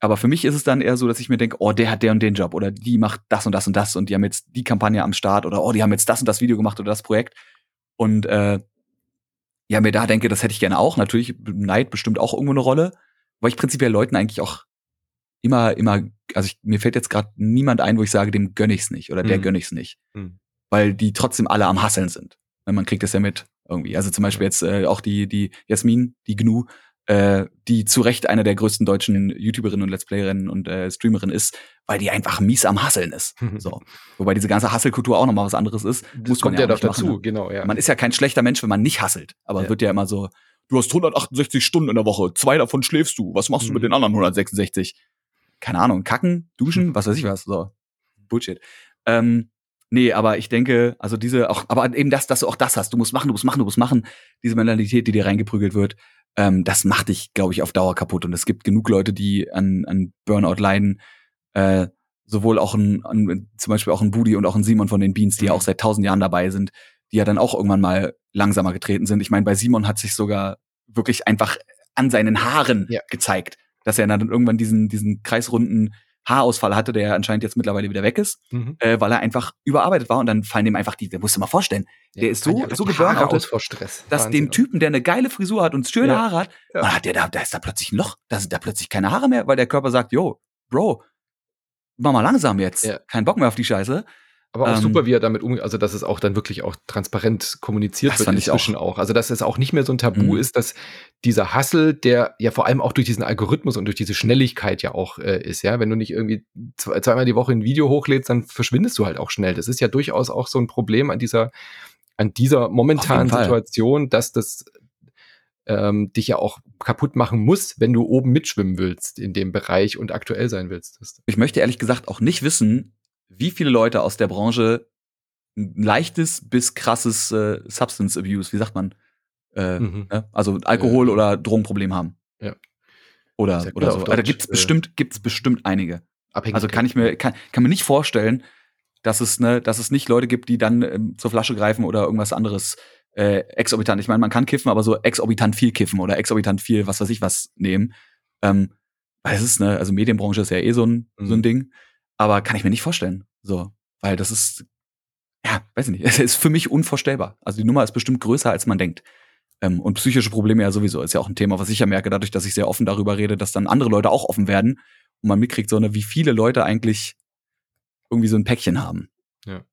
Aber für mich ist es dann eher so, dass ich mir denke, oh, der hat der und den Job oder die macht das und das und das und die haben jetzt die Kampagne am Start oder oh, die haben jetzt das und das Video gemacht oder das Projekt. Und äh, ja, mir da denke, das hätte ich gerne auch. Natürlich, Neid bestimmt auch irgendwo eine Rolle, weil ich prinzipiell Leuten eigentlich auch immer, immer, also ich, mir fällt jetzt gerade niemand ein, wo ich sage, dem gönn ich's nicht oder der mhm. gönn ich's nicht. Mhm. Weil die trotzdem alle am Hasseln sind. Man kriegt das ja mit irgendwie. Also zum Beispiel jetzt äh, auch die, die Jasmin, die Gnu, äh, die zu Recht eine der größten deutschen YouTuberinnen und Let's Playerinnen und äh, Streamerin ist, weil die einfach mies am Hasseln ist. so. Wobei diese ganze Hasselkultur auch nochmal was anderes ist. Das Muss kommt ja, doch dazu, machen, ne? genau, ja. Man ist ja kein schlechter Mensch, wenn man nicht hasselt. Aber ja. wird ja immer so, du hast 168 Stunden in der Woche, zwei davon schläfst du. Was machst mhm. du mit mhm. den anderen 166? Keine Ahnung, kacken, duschen, was weiß ich was. So. Bullshit. Ähm, nee, aber ich denke, also diese, auch, aber eben das, dass du auch das hast. Du musst machen, du musst machen, du musst machen. Diese Mentalität, die dir reingeprügelt wird, ähm, das macht dich, glaube ich, auf Dauer kaputt. Und es gibt genug Leute, die an, an Burnout leiden. Äh, sowohl auch ein, ein, zum Beispiel auch ein Budi und auch ein Simon von den Beans, die ja mhm. auch seit tausend Jahren dabei sind, die ja dann auch irgendwann mal langsamer getreten sind. Ich meine, bei Simon hat sich sogar wirklich einfach an seinen Haaren ja. gezeigt, dass er dann irgendwann diesen, diesen kreisrunden Haarausfall hatte, der anscheinend jetzt mittlerweile wieder weg ist, mhm. äh, weil er einfach überarbeitet war und dann fallen dem einfach die, der musst du mal vorstellen, ja, der ist so, so geburnoutet, dass Wahnsinn. dem Typen, der eine geile Frisur hat und schöne ja. Haare hat, ja. hat der da, da ist da plötzlich ein Loch, da sind da plötzlich keine Haare mehr, weil der Körper sagt, yo, Bro, mach mal langsam jetzt, ja. kein Bock mehr auf die Scheiße. Aber auch ähm, super, wie er damit umgeht, also dass es auch dann wirklich auch transparent kommuniziert wird inzwischen auch. auch. Also dass es auch nicht mehr so ein Tabu mhm. ist, dass dieser Hassel, der ja vor allem auch durch diesen Algorithmus und durch diese Schnelligkeit ja auch äh, ist, ja, wenn du nicht irgendwie zwei, zweimal die Woche ein Video hochlädst, dann verschwindest du halt auch schnell. Das ist ja durchaus auch so ein Problem an dieser, an dieser momentanen Situation, dass das ähm, dich ja auch kaputt machen muss, wenn du oben mitschwimmen willst in dem Bereich und aktuell sein willst. Ich möchte ehrlich gesagt auch nicht wissen, wie viele Leute aus der Branche ein leichtes bis krasses äh, Substance Abuse, wie sagt man? Äh, mhm. ne? Also Alkohol- ja. oder Drogenproblem haben. Ja. Oder, oder so. Da gibt's äh, bestimmt, gibt's bestimmt einige. Also kann ich mir, kann, kann mir nicht vorstellen, dass es, ne, dass es nicht Leute gibt, die dann ähm, zur Flasche greifen oder irgendwas anderes äh, exorbitant. Ich meine, man kann kiffen, aber so exorbitant viel kiffen oder exorbitant viel, was weiß ich was nehmen. Ähm, weil es ist, ne, also Medienbranche ist ja eh so ein, mhm. so ein mhm. Ding. Aber kann ich mir nicht vorstellen. So, weil das ist, ja, weiß ich nicht, es ist für mich unvorstellbar. Also die Nummer ist bestimmt größer, als man denkt. Ähm, und psychische Probleme ja sowieso ist ja auch ein Thema, was ich ja merke, dadurch, dass ich sehr offen darüber rede, dass dann andere Leute auch offen werden und man mitkriegt, so eine, wie viele Leute eigentlich irgendwie so ein Päckchen haben. Ja.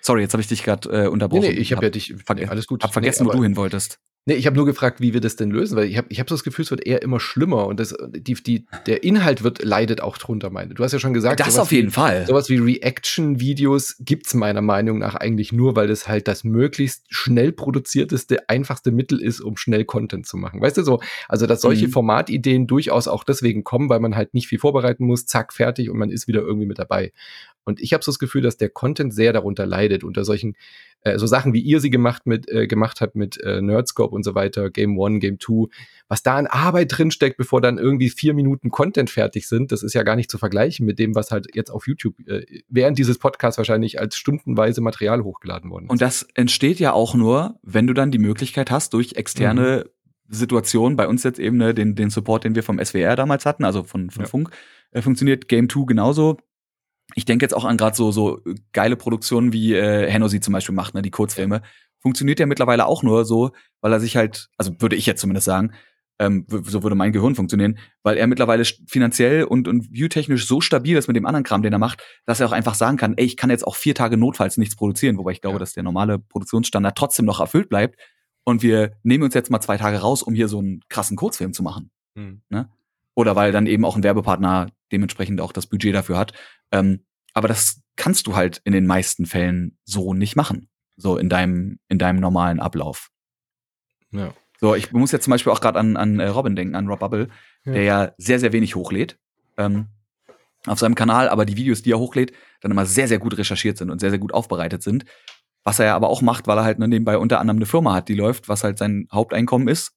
Sorry, jetzt habe ich dich gerade äh, unterbrochen. Nee, nee ich habe hab ja dich. Nee, alles gut. Hab vergessen, nee, wo du hin wolltest. Nee, ich habe nur gefragt, wie wir das denn lösen, weil ich habe ich hab so das Gefühl, es wird eher immer schlimmer und das, die, die, der Inhalt wird, leidet auch drunter, meine. Du hast ja schon gesagt, das auf jeden wie, Fall. Sowas wie Reaction-Videos gibt's meiner Meinung nach eigentlich nur, weil das halt das möglichst schnell produzierteste, einfachste Mittel ist, um schnell Content zu machen. Weißt du so? Also, dass solche mhm. Formatideen durchaus auch deswegen kommen, weil man halt nicht viel vorbereiten muss, zack, fertig und man ist wieder irgendwie mit dabei. Und ich habe so das Gefühl, dass der Content sehr darunter leidet, unter solchen, äh, so Sachen, wie ihr sie gemacht, mit, äh, gemacht habt mit äh, Nerdscope und so weiter, Game One, Game Two, was da an Arbeit drinsteckt, bevor dann irgendwie vier Minuten Content fertig sind, das ist ja gar nicht zu vergleichen mit dem, was halt jetzt auf YouTube äh, während dieses Podcasts wahrscheinlich als stundenweise Material hochgeladen worden ist. Und das entsteht ja auch nur, wenn du dann die Möglichkeit hast, durch externe mhm. Situationen, bei uns jetzt eben ne, den, den Support, den wir vom SWR damals hatten, also von, von ja. Funk, äh, funktioniert Game 2 genauso ich denke jetzt auch an gerade so, so geile Produktionen, wie äh, Henno sie zum Beispiel macht, ne, die Kurzfilme. Funktioniert ja mittlerweile auch nur so, weil er sich halt, also würde ich jetzt zumindest sagen, ähm, so würde mein Gehirn funktionieren, weil er mittlerweile finanziell und, und viewtechnisch so stabil ist mit dem anderen Kram, den er macht, dass er auch einfach sagen kann, ey, ich kann jetzt auch vier Tage notfalls nichts produzieren, wobei ich glaube, ja. dass der normale Produktionsstandard trotzdem noch erfüllt bleibt. Und wir nehmen uns jetzt mal zwei Tage raus, um hier so einen krassen Kurzfilm zu machen. Mhm. Ne? Oder weil dann eben auch ein Werbepartner dementsprechend auch das Budget dafür hat. Ähm, aber das kannst du halt in den meisten Fällen so nicht machen. So in deinem, in deinem normalen Ablauf. Ja. So, ich muss jetzt zum Beispiel auch gerade an, an äh, Robin denken, an Rob Bubble, ja. der ja sehr, sehr wenig hochlädt ähm, auf seinem Kanal, aber die Videos, die er hochlädt, dann immer sehr, sehr gut recherchiert sind und sehr, sehr gut aufbereitet sind. Was er ja aber auch macht, weil er halt ne, nebenbei unter anderem eine Firma hat, die läuft, was halt sein Haupteinkommen ist.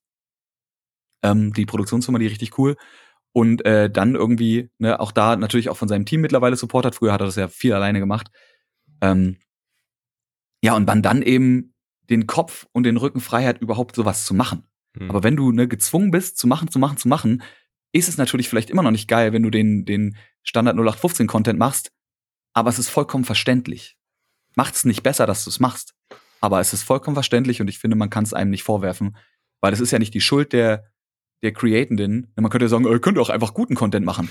Ähm, die Produktionsfirma, die richtig cool und äh, dann irgendwie, ne, auch da natürlich auch von seinem Team mittlerweile Support hat. Früher hat er das ja viel alleine gemacht. Ähm, ja, und man dann eben den Kopf und den Rücken frei hat, überhaupt sowas zu machen. Mhm. Aber wenn du ne, gezwungen bist, zu machen, zu machen, zu machen, ist es natürlich vielleicht immer noch nicht geil, wenn du den, den Standard 0815 Content machst, aber es ist vollkommen verständlich. Macht es nicht besser, dass du es machst. Aber es ist vollkommen verständlich und ich finde, man kann es einem nicht vorwerfen, weil es ist ja nicht die Schuld der, der Createnden, man könnte ja sagen, ihr könnt auch einfach guten Content machen.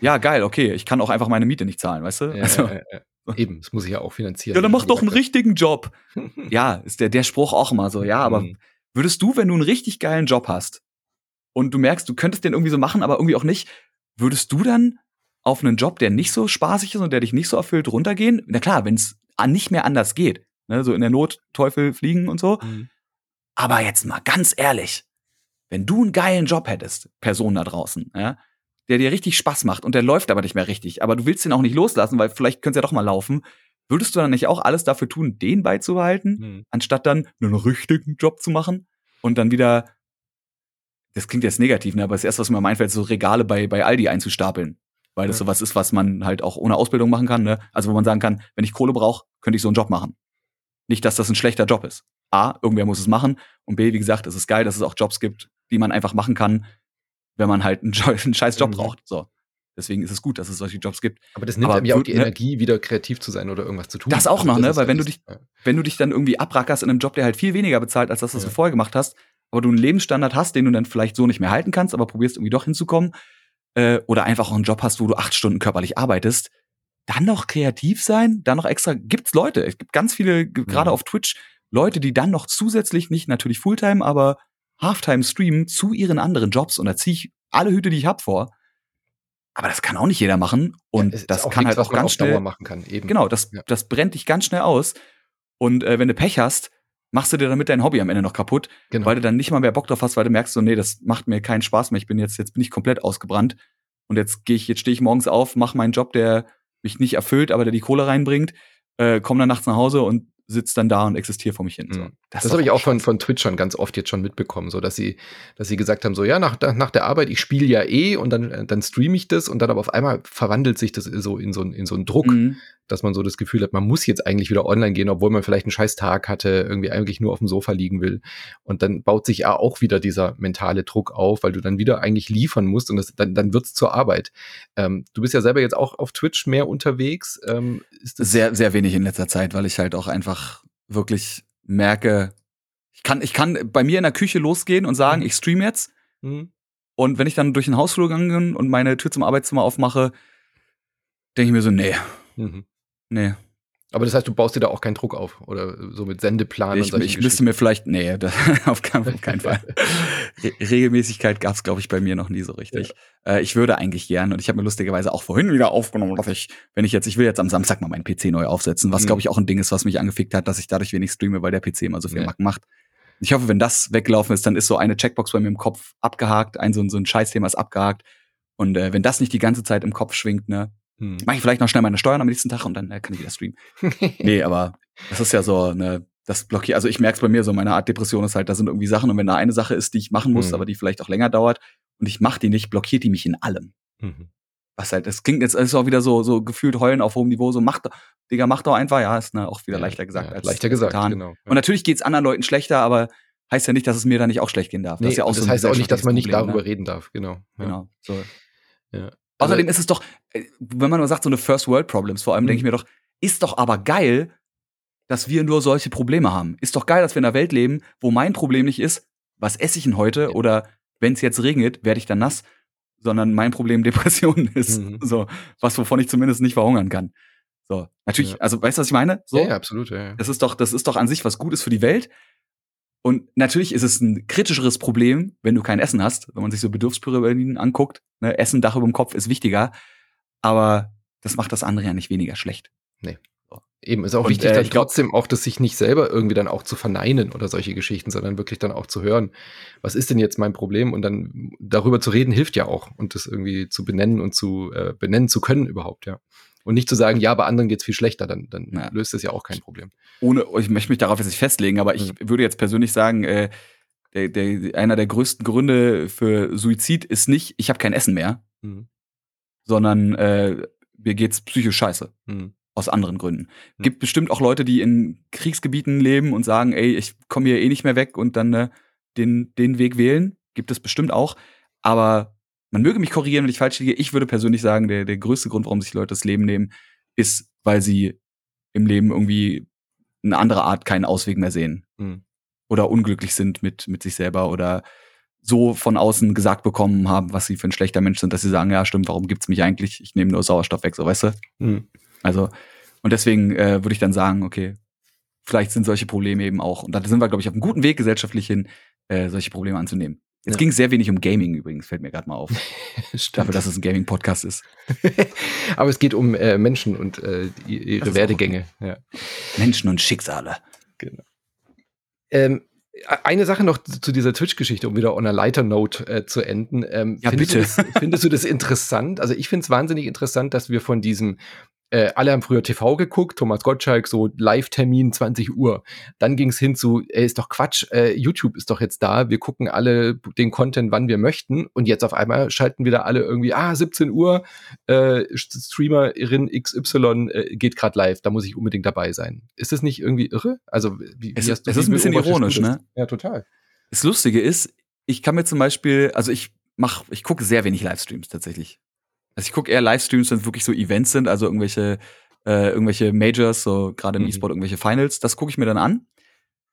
Ja, geil, okay, ich kann auch einfach meine Miete nicht zahlen, weißt du? Ja, also, ja, ja. Eben, das muss ich ja auch finanzieren. Ja, dann mach doch einen richtigen Job. ja, ist der, der Spruch auch immer so, ja, aber mhm. würdest du, wenn du einen richtig geilen Job hast, und du merkst, du könntest den irgendwie so machen, aber irgendwie auch nicht, würdest du dann auf einen Job, der nicht so spaßig ist und der dich nicht so erfüllt, runtergehen? Na klar, wenn es nicht mehr anders geht, ne, so in der Not Teufel fliegen und so. Mhm. Aber jetzt mal ganz ehrlich, wenn du einen geilen Job hättest, Person da draußen, ja, der dir richtig Spaß macht und der läuft aber nicht mehr richtig, aber du willst den auch nicht loslassen, weil vielleicht könnte es ja doch mal laufen, würdest du dann nicht auch alles dafür tun, den beizubehalten, mhm. anstatt dann einen richtigen Job zu machen und dann wieder, das klingt jetzt negativ, ne, aber das erste, was mir am einfällt, so Regale bei, bei Aldi einzustapeln. Weil das ja. sowas ist, was man halt auch ohne Ausbildung machen kann. Ne? Also wo man sagen kann, wenn ich Kohle brauche, könnte ich so einen Job machen. Nicht, dass das ein schlechter Job ist. A, irgendwer muss es machen. Und B, wie gesagt, es ist geil, dass es auch Jobs gibt, die man einfach machen kann, wenn man halt einen, einen scheiß Job mhm. braucht. So. Deswegen ist es gut, dass es solche Jobs gibt. Aber das nimmt Aber ja auch die ne, Energie, wieder kreativ zu sein oder irgendwas zu tun. Das auch also noch, das ne? Weil wenn du dich, ja. wenn du dich dann irgendwie abrackerst in einem Job, der halt viel weniger bezahlt, als das, was ja. du vorher gemacht hast, aber du einen Lebensstandard hast, den du dann vielleicht so nicht mehr halten kannst, aber probierst irgendwie doch hinzukommen, äh, oder einfach auch einen Job hast, wo du acht Stunden körperlich arbeitest, dann noch kreativ sein, dann noch extra, gibt's Leute, es gibt ganz viele, gerade mhm. auf Twitch, Leute, die dann noch zusätzlich, nicht natürlich Fulltime, aber Halftime streamen zu ihren anderen Jobs und da ziehe ich alle Hüte, die ich hab vor. Aber das kann auch nicht jeder machen und ja, das kann nichts, halt auch ganz schnell machen kann. Eben. Genau, das, ja. das brennt dich ganz schnell aus. Und äh, wenn du Pech hast, machst du dir damit dein Hobby am Ende noch kaputt, genau. weil du dann nicht mal mehr Bock drauf hast, weil du merkst so, nee, das macht mir keinen Spaß mehr. Ich bin jetzt, jetzt bin ich komplett ausgebrannt und jetzt gehe ich, jetzt stehe ich morgens auf, mache meinen Job, der mich nicht erfüllt, aber der die Kohle reinbringt, äh, komme dann nachts nach Hause und sitze dann da und existiere vor mich hin. So. Mhm. Das, das habe ich auch von, von Twitch schon ganz oft jetzt schon mitbekommen, so dass sie, dass sie gesagt haben, so ja, nach, nach der Arbeit, ich spiele ja eh und dann, dann streame ich das und dann aber auf einmal verwandelt sich das so in so, in so einen Druck, mhm. Dass man so das Gefühl hat, man muss jetzt eigentlich wieder online gehen, obwohl man vielleicht einen scheiß Tag hatte, irgendwie eigentlich nur auf dem Sofa liegen will. Und dann baut sich ja auch wieder dieser mentale Druck auf, weil du dann wieder eigentlich liefern musst und das, dann, dann wird's zur Arbeit. Ähm, du bist ja selber jetzt auch auf Twitch mehr unterwegs. Ähm, sehr, sehr wenig in letzter Zeit, weil ich halt auch einfach wirklich merke, ich kann, ich kann bei mir in der Küche losgehen und sagen, mhm. ich stream jetzt. Mhm. Und wenn ich dann durch den Hausflur gegangen bin und meine Tür zum Arbeitszimmer aufmache, denke ich mir so, nee. Mhm. Nee. Aber das heißt, du baust dir da auch keinen Druck auf oder so mit Sendeplan ich, und Ich müsste mir vielleicht, nee, das, auf, keinen, auf keinen Fall. Re Regelmäßigkeit gab es, glaube ich, bei mir noch nie so richtig. Ja. Äh, ich würde eigentlich gern und ich habe mir lustigerweise auch vorhin wieder aufgenommen, dass ich, wenn ich jetzt, ich will jetzt am Samstag mal meinen PC neu aufsetzen, was mhm. glaube ich auch ein Ding ist, was mich angefickt hat, dass ich dadurch wenig streame, weil der PC immer so viel ja. macht. Ich hoffe, wenn das weggelaufen ist, dann ist so eine Checkbox bei mir im Kopf abgehakt, ein so, so ein Scheißthema ist abgehakt. Und äh, wenn das nicht die ganze Zeit im Kopf schwingt, ne, hm. Mache ich vielleicht noch schnell meine Steuern am nächsten Tag und dann äh, kann ich wieder streamen. nee, aber das ist ja so eine, das blockiert, also ich merke es bei mir so, meine Art Depression ist halt, da sind irgendwie Sachen und wenn da eine Sache ist, die ich machen muss, hm. aber die vielleicht auch länger dauert und ich mache die nicht, blockiert die mich in allem. Mhm. Was halt, das klingt jetzt ist auch wieder so, so gefühlt heulen auf hohem Niveau, so macht, Digga, mach doch einfach, ja, ist ne, auch wieder ja, leichter gesagt ja, als leichter gesagt, getan. genau. Ja. Und natürlich geht's anderen Leuten schlechter, aber heißt ja nicht, dass es mir dann nicht auch schlecht gehen darf. Nee, das, ja auch das so heißt auch nicht, dass man nicht darüber ne? reden darf, genau. Genau. So. Ja. Außerdem ist es doch, äh, wenn man nur sagt, so eine First World Problems, vor allem mhm. denke ich mir doch, ist doch aber geil, dass wir nur solche Probleme haben. Ist doch geil, dass wir in einer Welt leben, wo mein Problem nicht ist, was esse ich denn heute ja. oder wenn es jetzt regnet, werde ich dann nass, sondern mein Problem Depressionen ist. Mhm. So, was wovon ich zumindest nicht verhungern kann. So, natürlich, ja. also weißt du, was ich meine? So, ja, ja absolut, ja, Das ist doch, das ist doch an sich was Gutes für die Welt. Und natürlich ist es ein kritischeres Problem, wenn du kein Essen hast, wenn man sich so Bedürfspyramiden anguckt. Ne? Essen, Dach über dem Kopf ist wichtiger. Aber das macht das andere ja nicht weniger schlecht. Nee. Eben, ist auch und, wichtig, äh, dann trotzdem auch, das sich nicht selber irgendwie dann auch zu verneinen oder solche Geschichten, sondern wirklich dann auch zu hören, was ist denn jetzt mein Problem und dann darüber zu reden hilft ja auch und das irgendwie zu benennen und zu äh, benennen zu können überhaupt, ja. Und nicht zu sagen, ja, bei anderen geht's viel schlechter, dann, dann ja. löst das ja auch kein Problem. Ohne, ich möchte mich darauf jetzt nicht festlegen, aber ich mhm. würde jetzt persönlich sagen, äh, der, der, einer der größten Gründe für Suizid ist nicht, ich habe kein Essen mehr, mhm. sondern äh, mir geht's psychisch scheiße. Mhm. Aus anderen Gründen. Gibt bestimmt auch Leute, die in Kriegsgebieten leben und sagen, ey, ich komme hier eh nicht mehr weg und dann äh, den, den Weg wählen. Gibt es bestimmt auch. Aber man möge mich korrigieren, wenn ich falsch liege. Ich würde persönlich sagen, der, der größte Grund, warum sich Leute das Leben nehmen, ist, weil sie im Leben irgendwie eine andere Art keinen Ausweg mehr sehen. Mhm. Oder unglücklich sind mit, mit sich selber oder so von außen gesagt bekommen haben, was sie für ein schlechter Mensch sind, dass sie sagen, ja, stimmt, warum gibt's mich eigentlich? Ich nehme nur Sauerstoff weg, so weißt du? Mhm. Also, und deswegen äh, würde ich dann sagen, okay, vielleicht sind solche Probleme eben auch, und da sind wir, glaube ich, auf einem guten Weg gesellschaftlich hin, äh, solche Probleme anzunehmen. Es ja. ging sehr wenig um Gaming übrigens, fällt mir gerade mal auf. Dafür, dass es ein Gaming-Podcast ist. Aber es geht um äh, Menschen und äh, ihre Werdegänge. Ja. Menschen und Schicksale. Genau. Ähm, eine Sache noch zu dieser Twitch-Geschichte, um wieder on a lighter note äh, zu enden. Ähm, ja, findest bitte. Du das, findest du das interessant? Also ich finde es wahnsinnig interessant, dass wir von diesem äh, alle haben früher TV geguckt, Thomas Gottschalk, so Live-Termin 20 Uhr. Dann ging es hin zu, ey, ist doch Quatsch, äh, YouTube ist doch jetzt da, wir gucken alle den Content, wann wir möchten. Und jetzt auf einmal schalten wir da alle irgendwie, ah, 17 Uhr, äh, Streamerin XY äh, geht gerade live, da muss ich unbedingt dabei sein. Ist das nicht irgendwie irre? Also, wie, es, wie hast du, es ist ein bisschen ironisch, ne? Ja, total. Das Lustige ist, ich kann mir zum Beispiel, also ich mach, ich gucke sehr wenig Livestreams tatsächlich. Also ich gucke eher Livestreams, wenn es wirklich so Events sind, also irgendwelche, äh, irgendwelche Majors, so gerade im mhm. E-Sport irgendwelche Finals. Das gucke ich mir dann an.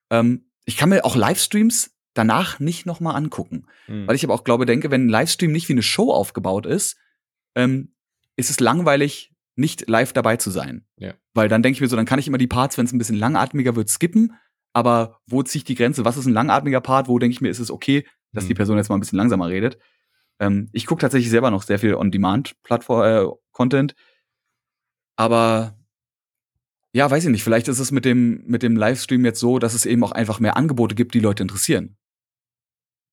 Ähm, ich kann mir auch Livestreams danach nicht noch mal angucken, mhm. weil ich aber auch glaube, denke, wenn ein Livestream nicht wie eine Show aufgebaut ist, ähm, ist es langweilig, nicht live dabei zu sein. Ja. Weil dann denke ich mir so, dann kann ich immer die Parts, wenn es ein bisschen langatmiger wird, skippen. Aber wo ziehe ich die Grenze? Was ist ein langatmiger Part? Wo denke ich mir, ist es okay, dass mhm. die Person jetzt mal ein bisschen langsamer redet? Ähm, ich gucke tatsächlich selber noch sehr viel On-Demand-Plattform-Content. Äh, aber ja, weiß ich nicht. Vielleicht ist es mit dem, mit dem Livestream jetzt so, dass es eben auch einfach mehr Angebote gibt, die Leute interessieren.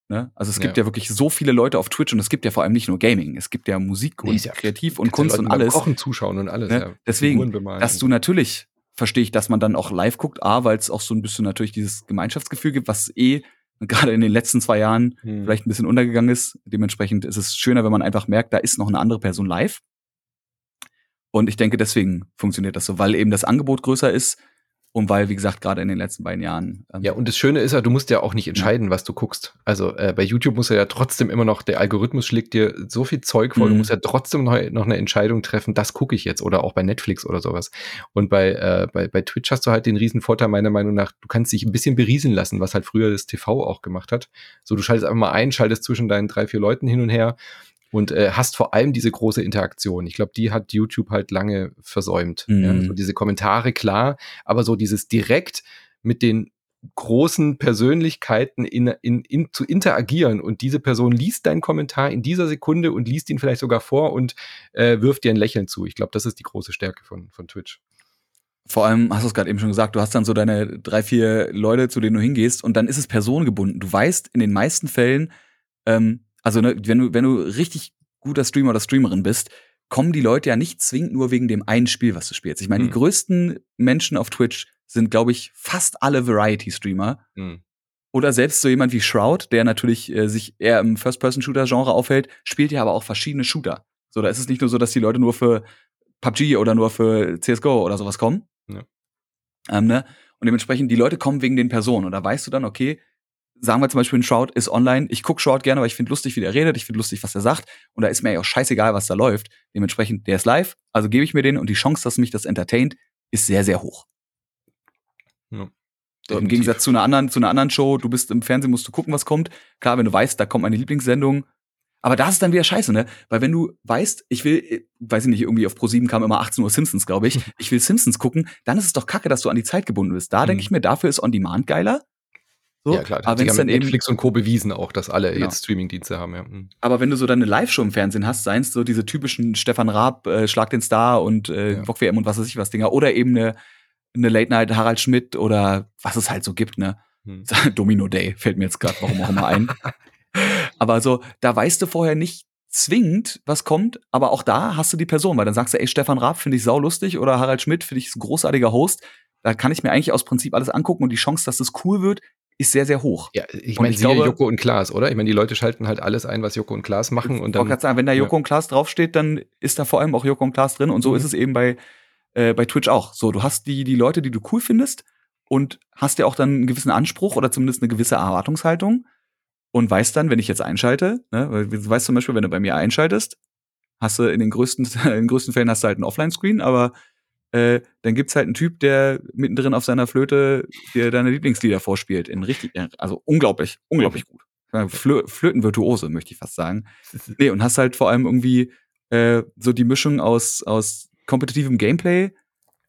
Ne? Also es gibt ja. ja. wirklich so viele Leute auf Twitch und es gibt ja vor allem nicht nur Gaming, es gibt ja Musik und ja, Kreativ und Kunst und alles. Kochen zuschauen und alles. Ne? Ja. Deswegen, dass du natürlich verstehe ich, dass man dann auch live guckt, a, weil es auch so ein bisschen natürlich dieses Gemeinschaftsgefühl gibt, was eh gerade in den letzten zwei Jahren hm. vielleicht ein bisschen untergegangen ist. Dementsprechend ist es schöner, wenn man einfach merkt, da ist noch eine andere Person live. Und ich denke, deswegen funktioniert das so, weil eben das Angebot größer ist und weil, wie gesagt, gerade in den letzten beiden Jahren. Ähm ja, und das Schöne ist ja, du musst ja auch nicht entscheiden, ja. was du guckst. Also äh, bei YouTube muss er ja trotzdem immer noch, der Algorithmus schlägt dir so viel Zeug vor, mhm. du musst ja trotzdem noch, noch eine Entscheidung treffen, das gucke ich jetzt oder auch bei Netflix oder sowas. Und bei, äh, bei, bei Twitch hast du halt den riesen Vorteil, meiner Meinung nach, du kannst dich ein bisschen berieseln lassen, was halt früher das TV auch gemacht hat. So, du schaltest einfach mal ein, schaltest zwischen deinen drei, vier Leuten hin und her und äh, hast vor allem diese große Interaktion. Ich glaube, die hat YouTube halt lange versäumt. Mhm. Ja, so diese Kommentare klar, aber so dieses direkt mit den großen Persönlichkeiten in, in, in, zu interagieren und diese Person liest deinen Kommentar in dieser Sekunde und liest ihn vielleicht sogar vor und äh, wirft dir ein Lächeln zu. Ich glaube, das ist die große Stärke von, von Twitch. Vor allem hast du es gerade eben schon gesagt, du hast dann so deine drei, vier Leute, zu denen du hingehst und dann ist es personengebunden. Du weißt in den meisten Fällen, ähm, also ne, wenn du, wenn du richtig guter Streamer oder Streamerin bist, kommen die Leute ja nicht zwingend nur wegen dem einen Spiel, was du spielst. Ich meine, mhm. die größten Menschen auf Twitch sind, glaube ich, fast alle Variety-Streamer. Mhm. Oder selbst so jemand wie Shroud, der natürlich äh, sich eher im First-Person-Shooter-Genre aufhält, spielt ja aber auch verschiedene Shooter. So, da ist es nicht nur so, dass die Leute nur für PUBG oder nur für CSGO oder sowas kommen. Ja. Ähm, ne? Und dementsprechend, die Leute kommen wegen den Personen. Und da weißt du dann, okay, sagen wir zum Beispiel, ein Shroud ist online. Ich gucke Shroud gerne, weil ich finde lustig, wie der redet. Ich finde lustig, was er sagt. Und da ist mir ja auch scheißegal, was da läuft. Dementsprechend, der ist live. Also gebe ich mir den und die Chance, dass mich das entertaint, ist sehr, sehr hoch. Ja, Im Gegensatz zu einer anderen, zu einer anderen Show, du bist im Fernsehen, musst du gucken, was kommt. Klar, wenn du weißt, da kommt meine Lieblingssendung. Aber da ist dann wieder scheiße, ne? Weil wenn du weißt, ich will, weiß ich nicht, irgendwie auf Pro7 kam immer 18 Uhr Simpsons, glaube ich. Ich will Simpsons gucken, dann ist es doch kacke, dass du an die Zeit gebunden bist. Da mhm. denke ich mir, dafür ist On Demand geiler. So. Ja, klar. Aber wenn es dann Netflix und Co. bewiesen auch, dass alle genau. jetzt Streamingdienste haben, ja. Mhm. Aber wenn du so deine Live-Show im Fernsehen hast, seien es so diese typischen Stefan Raab, äh, Schlag den Star und äh, ja. WM und was weiß ich was Dinger, oder eben eine, eine Late Night Harald Schmidt oder was es halt so gibt, ne? Hm. Domino Day fällt mir jetzt gerade, warum auch immer ein. aber so, da weißt du vorher nicht zwingend, was kommt, aber auch da hast du die Person, weil dann sagst du, ey, Stefan Raab finde ich sau lustig oder Harald Schmidt finde ich ein großartiger Host. Da kann ich mir eigentlich aus Prinzip alles angucken und die Chance, dass es cool wird, ist sehr, sehr hoch. Ja, ich meine, siehe Joko und Klaas, oder? Ich meine, die Leute schalten halt alles ein, was Joko und Klaas machen. Und dann, ich sagen, wenn da Joko ja. und Klaas draufsteht, dann ist da vor allem auch Joko und Klaas drin. Und so mhm. ist es eben bei, äh, bei Twitch auch. So, du hast die, die Leute, die du cool findest und hast ja auch dann einen gewissen Anspruch oder zumindest eine gewisse Erwartungshaltung und weißt dann, wenn ich jetzt einschalte, ne, weil du weißt zum Beispiel, wenn du bei mir einschaltest, hast du in den größten, in den größten Fällen hast du halt einen Offline-Screen, aber äh, dann gibt's halt einen Typ, der mittendrin auf seiner Flöte dir deine Lieblingslieder vorspielt. In richtig, also unglaublich, unglaublich gut. Flö Flötenvirtuose, möchte ich fast sagen. Nee, und hast halt vor allem irgendwie äh, so die Mischung aus, aus kompetitivem Gameplay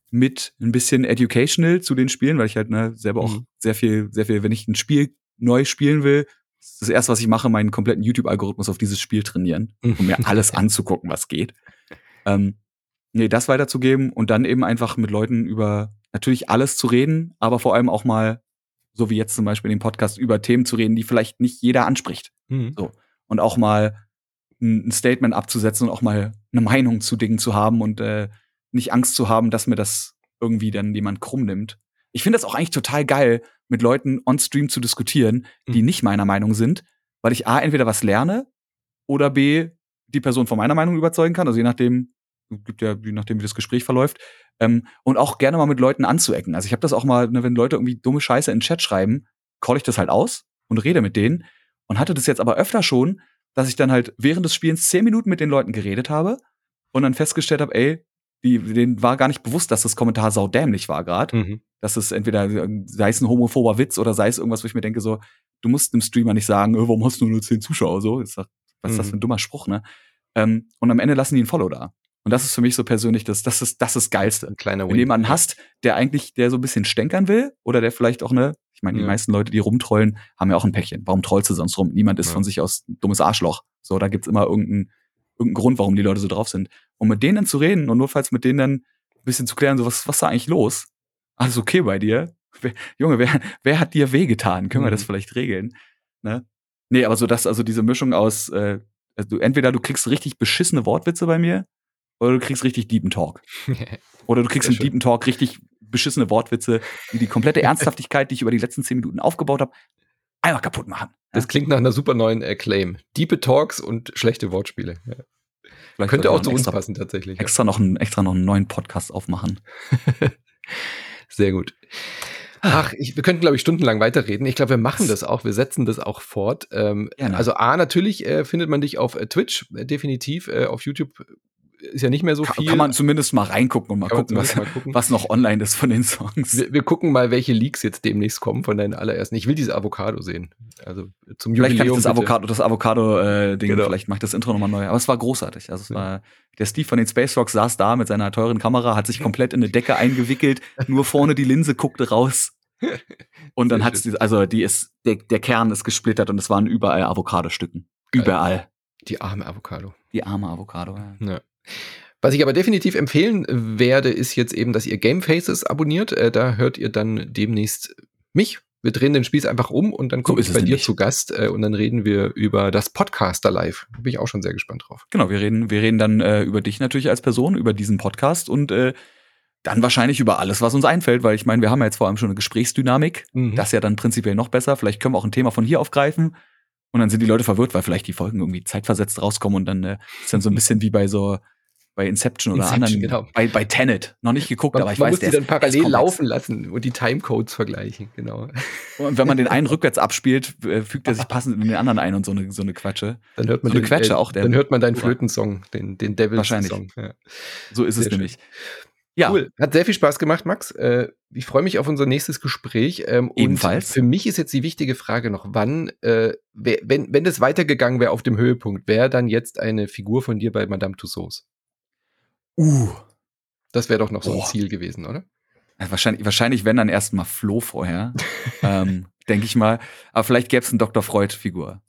mit ein bisschen educational zu den Spielen, weil ich halt ne, selber auch mhm. sehr viel, sehr viel, wenn ich ein Spiel neu spielen will, das erste, was ich mache, meinen kompletten YouTube-Algorithmus auf dieses Spiel trainieren, um mir alles anzugucken, was geht. Ähm, nee, das weiterzugeben und dann eben einfach mit Leuten über natürlich alles zu reden, aber vor allem auch mal, so wie jetzt zum Beispiel in dem Podcast, über Themen zu reden, die vielleicht nicht jeder anspricht. Mhm. So. Und auch mal ein Statement abzusetzen und auch mal eine Meinung zu Dingen zu haben und äh, nicht Angst zu haben, dass mir das irgendwie dann jemand krumm nimmt. Ich finde das auch eigentlich total geil, mit Leuten on Stream zu diskutieren, die mhm. nicht meiner Meinung sind, weil ich A, entweder was lerne oder B, die Person von meiner Meinung überzeugen kann. Also je nachdem, gibt ja, je nachdem, wie das Gespräch verläuft. Ähm, und auch gerne mal mit Leuten anzuecken. Also ich habe das auch mal, ne, wenn Leute irgendwie dumme Scheiße in den Chat schreiben, call ich das halt aus und rede mit denen. Und hatte das jetzt aber öfter schon, dass ich dann halt während des Spielens zehn Minuten mit den Leuten geredet habe und dann festgestellt habe, ey, die, denen war gar nicht bewusst, dass das Kommentar saudämlich war gerade. Mhm. Dass es entweder, sei es ein homophober Witz oder sei es irgendwas, wo ich mir denke, so, du musst dem Streamer nicht sagen, äh, warum hast du nur zehn Zuschauer? So, was ist das mhm. für ein dummer Spruch, ne? Ähm, und am Ende lassen die ein Follow da. Und das ist für mich so persönlich das, das ist, das ist Geilste. Ein kleiner Wenn du jemanden hast, der eigentlich, der so ein bisschen stänkern will oder der vielleicht auch ne, ich meine, die ja. meisten Leute, die rumtrollen, haben ja auch ein Päckchen. Warum trollst du sonst rum? Niemand ist ja. von sich aus ein dummes Arschloch. So, da gibt's immer irgendeinen irgendein Grund, warum die Leute so drauf sind. Und mit denen zu reden und notfalls mit denen dann ein bisschen zu klären, so was, was ist da eigentlich los? Alles okay bei dir? Wer, Junge, wer, wer hat dir wehgetan? Können mhm. wir das mhm. vielleicht regeln? Ne? Nee, aber so das, also diese Mischung aus, äh, also entweder du kriegst richtig beschissene Wortwitze bei mir oder du kriegst richtig Deepen Talk. oder du kriegst im Deepen Talk richtig beschissene Wortwitze, die die komplette Ernsthaftigkeit, die ich über die letzten zehn Minuten aufgebaut habe, einfach kaputt machen. Das klingt nach einer super neuen Acclaim. Deepe Talks und schlechte Wortspiele. Ja. Könnte auch zu uns passen tatsächlich. Extra, noch einen, extra noch einen neuen Podcast aufmachen. Sehr gut. Ach, ich, wir könnten, glaube ich, stundenlang weiterreden. Ich glaube, wir machen das auch. Wir setzen das auch fort. Ähm, also A, natürlich äh, findet man dich auf äh, Twitch, äh, definitiv. Äh, auf YouTube ist ja nicht mehr so kann, viel. Kann man zumindest mal reingucken und mal, gucken was, mal gucken, was, noch online ist von den Songs. Wir, wir, gucken mal, welche Leaks jetzt demnächst kommen von deinen allerersten. Ich will diese Avocado sehen. Also zum vielleicht Jubiläum. Kann ich das Avocado, das Avocado-Ding, äh, genau. vielleicht macht das Intro nochmal neu. Aber es war großartig. Also es ja. war, der Steve von den Space Rocks saß da mit seiner teuren Kamera, hat sich komplett in eine Decke eingewickelt, nur vorne die Linse guckte raus. Und dann hat es, also die ist, der, der Kern ist gesplittert und es waren überall Avocado-Stücken. Überall. Die arme Avocado. Die arme Avocado, ja. ja. Was ich aber definitiv empfehlen werde, ist jetzt eben, dass ihr Game Faces abonniert. Äh, da hört ihr dann demnächst mich. Wir drehen den Spieß einfach um und dann komme so ich bei dir zu Gast äh, und dann reden wir über das Podcaster Live. Bin ich auch schon sehr gespannt drauf. Genau, wir reden, wir reden dann äh, über dich natürlich als Person, über diesen Podcast und äh, dann wahrscheinlich über alles, was uns einfällt, weil ich meine, wir haben ja jetzt vor allem schon eine Gesprächsdynamik. Mhm. Das ist ja dann prinzipiell noch besser. Vielleicht können wir auch ein Thema von hier aufgreifen. Und dann sind die Leute verwirrt, weil vielleicht die Folgen irgendwie zeitversetzt rauskommen und dann äh, ist dann so ein bisschen wie bei so bei Inception oder Inception, anderen, genau. bei, bei Tenet. Noch nicht geguckt, man, aber ich man weiß, muss die dann parallel laufen lassen und die Timecodes vergleichen, genau. Und wenn man den einen rückwärts abspielt, äh, fügt er sich passend in den anderen ein und so eine, so eine Quatsche. Dann hört man so eine Quetsche äh, auch. Der dann hört man deinen Flötensong, den, den Devils-Song. Ja. So ist Sehr es nämlich. Ja. Cool. Hat sehr viel Spaß gemacht, Max. Äh, ich freue mich auf unser nächstes Gespräch. Ähm, Ebenfalls. für mich ist jetzt die wichtige Frage noch, wann, äh, wer, wenn, wenn das weitergegangen wäre auf dem Höhepunkt, wäre dann jetzt eine Figur von dir bei Madame Tussauds? Uh. Das wäre doch noch so ein Ziel gewesen, oder? Wahrscheinlich, wahrscheinlich, wenn dann erstmal Flo vorher, ähm, denke ich mal. Aber vielleicht gäbe es eine Dr. Freud-Figur.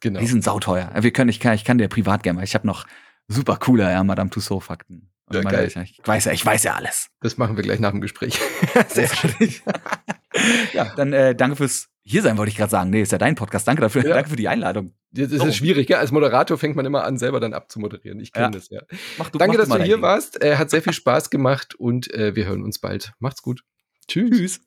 Genau. Die sind sauteuer. Wir können, ich kann, ich kann dir privat gerne mal. Ich habe noch super coole ja, Madame Tussauds-Fakten. Ja, geil. Ich, ich, weiß ja, ich weiß ja alles. Das machen wir gleich nach dem Gespräch. Sehr schön. ja, dann äh, danke fürs hier sein, wollte ich gerade sagen. Nee, ist ja dein Podcast. Danke dafür. Ja. Danke für die Einladung. Das ist oh. schwierig, gell? Als Moderator fängt man immer an, selber dann abzumoderieren. Ich kenne ja. das, ja. Mach du, danke, mach dass du hier Ding. warst. Äh, hat sehr viel Spaß gemacht und äh, wir hören uns bald. Macht's gut. Tschüss. Tschüss.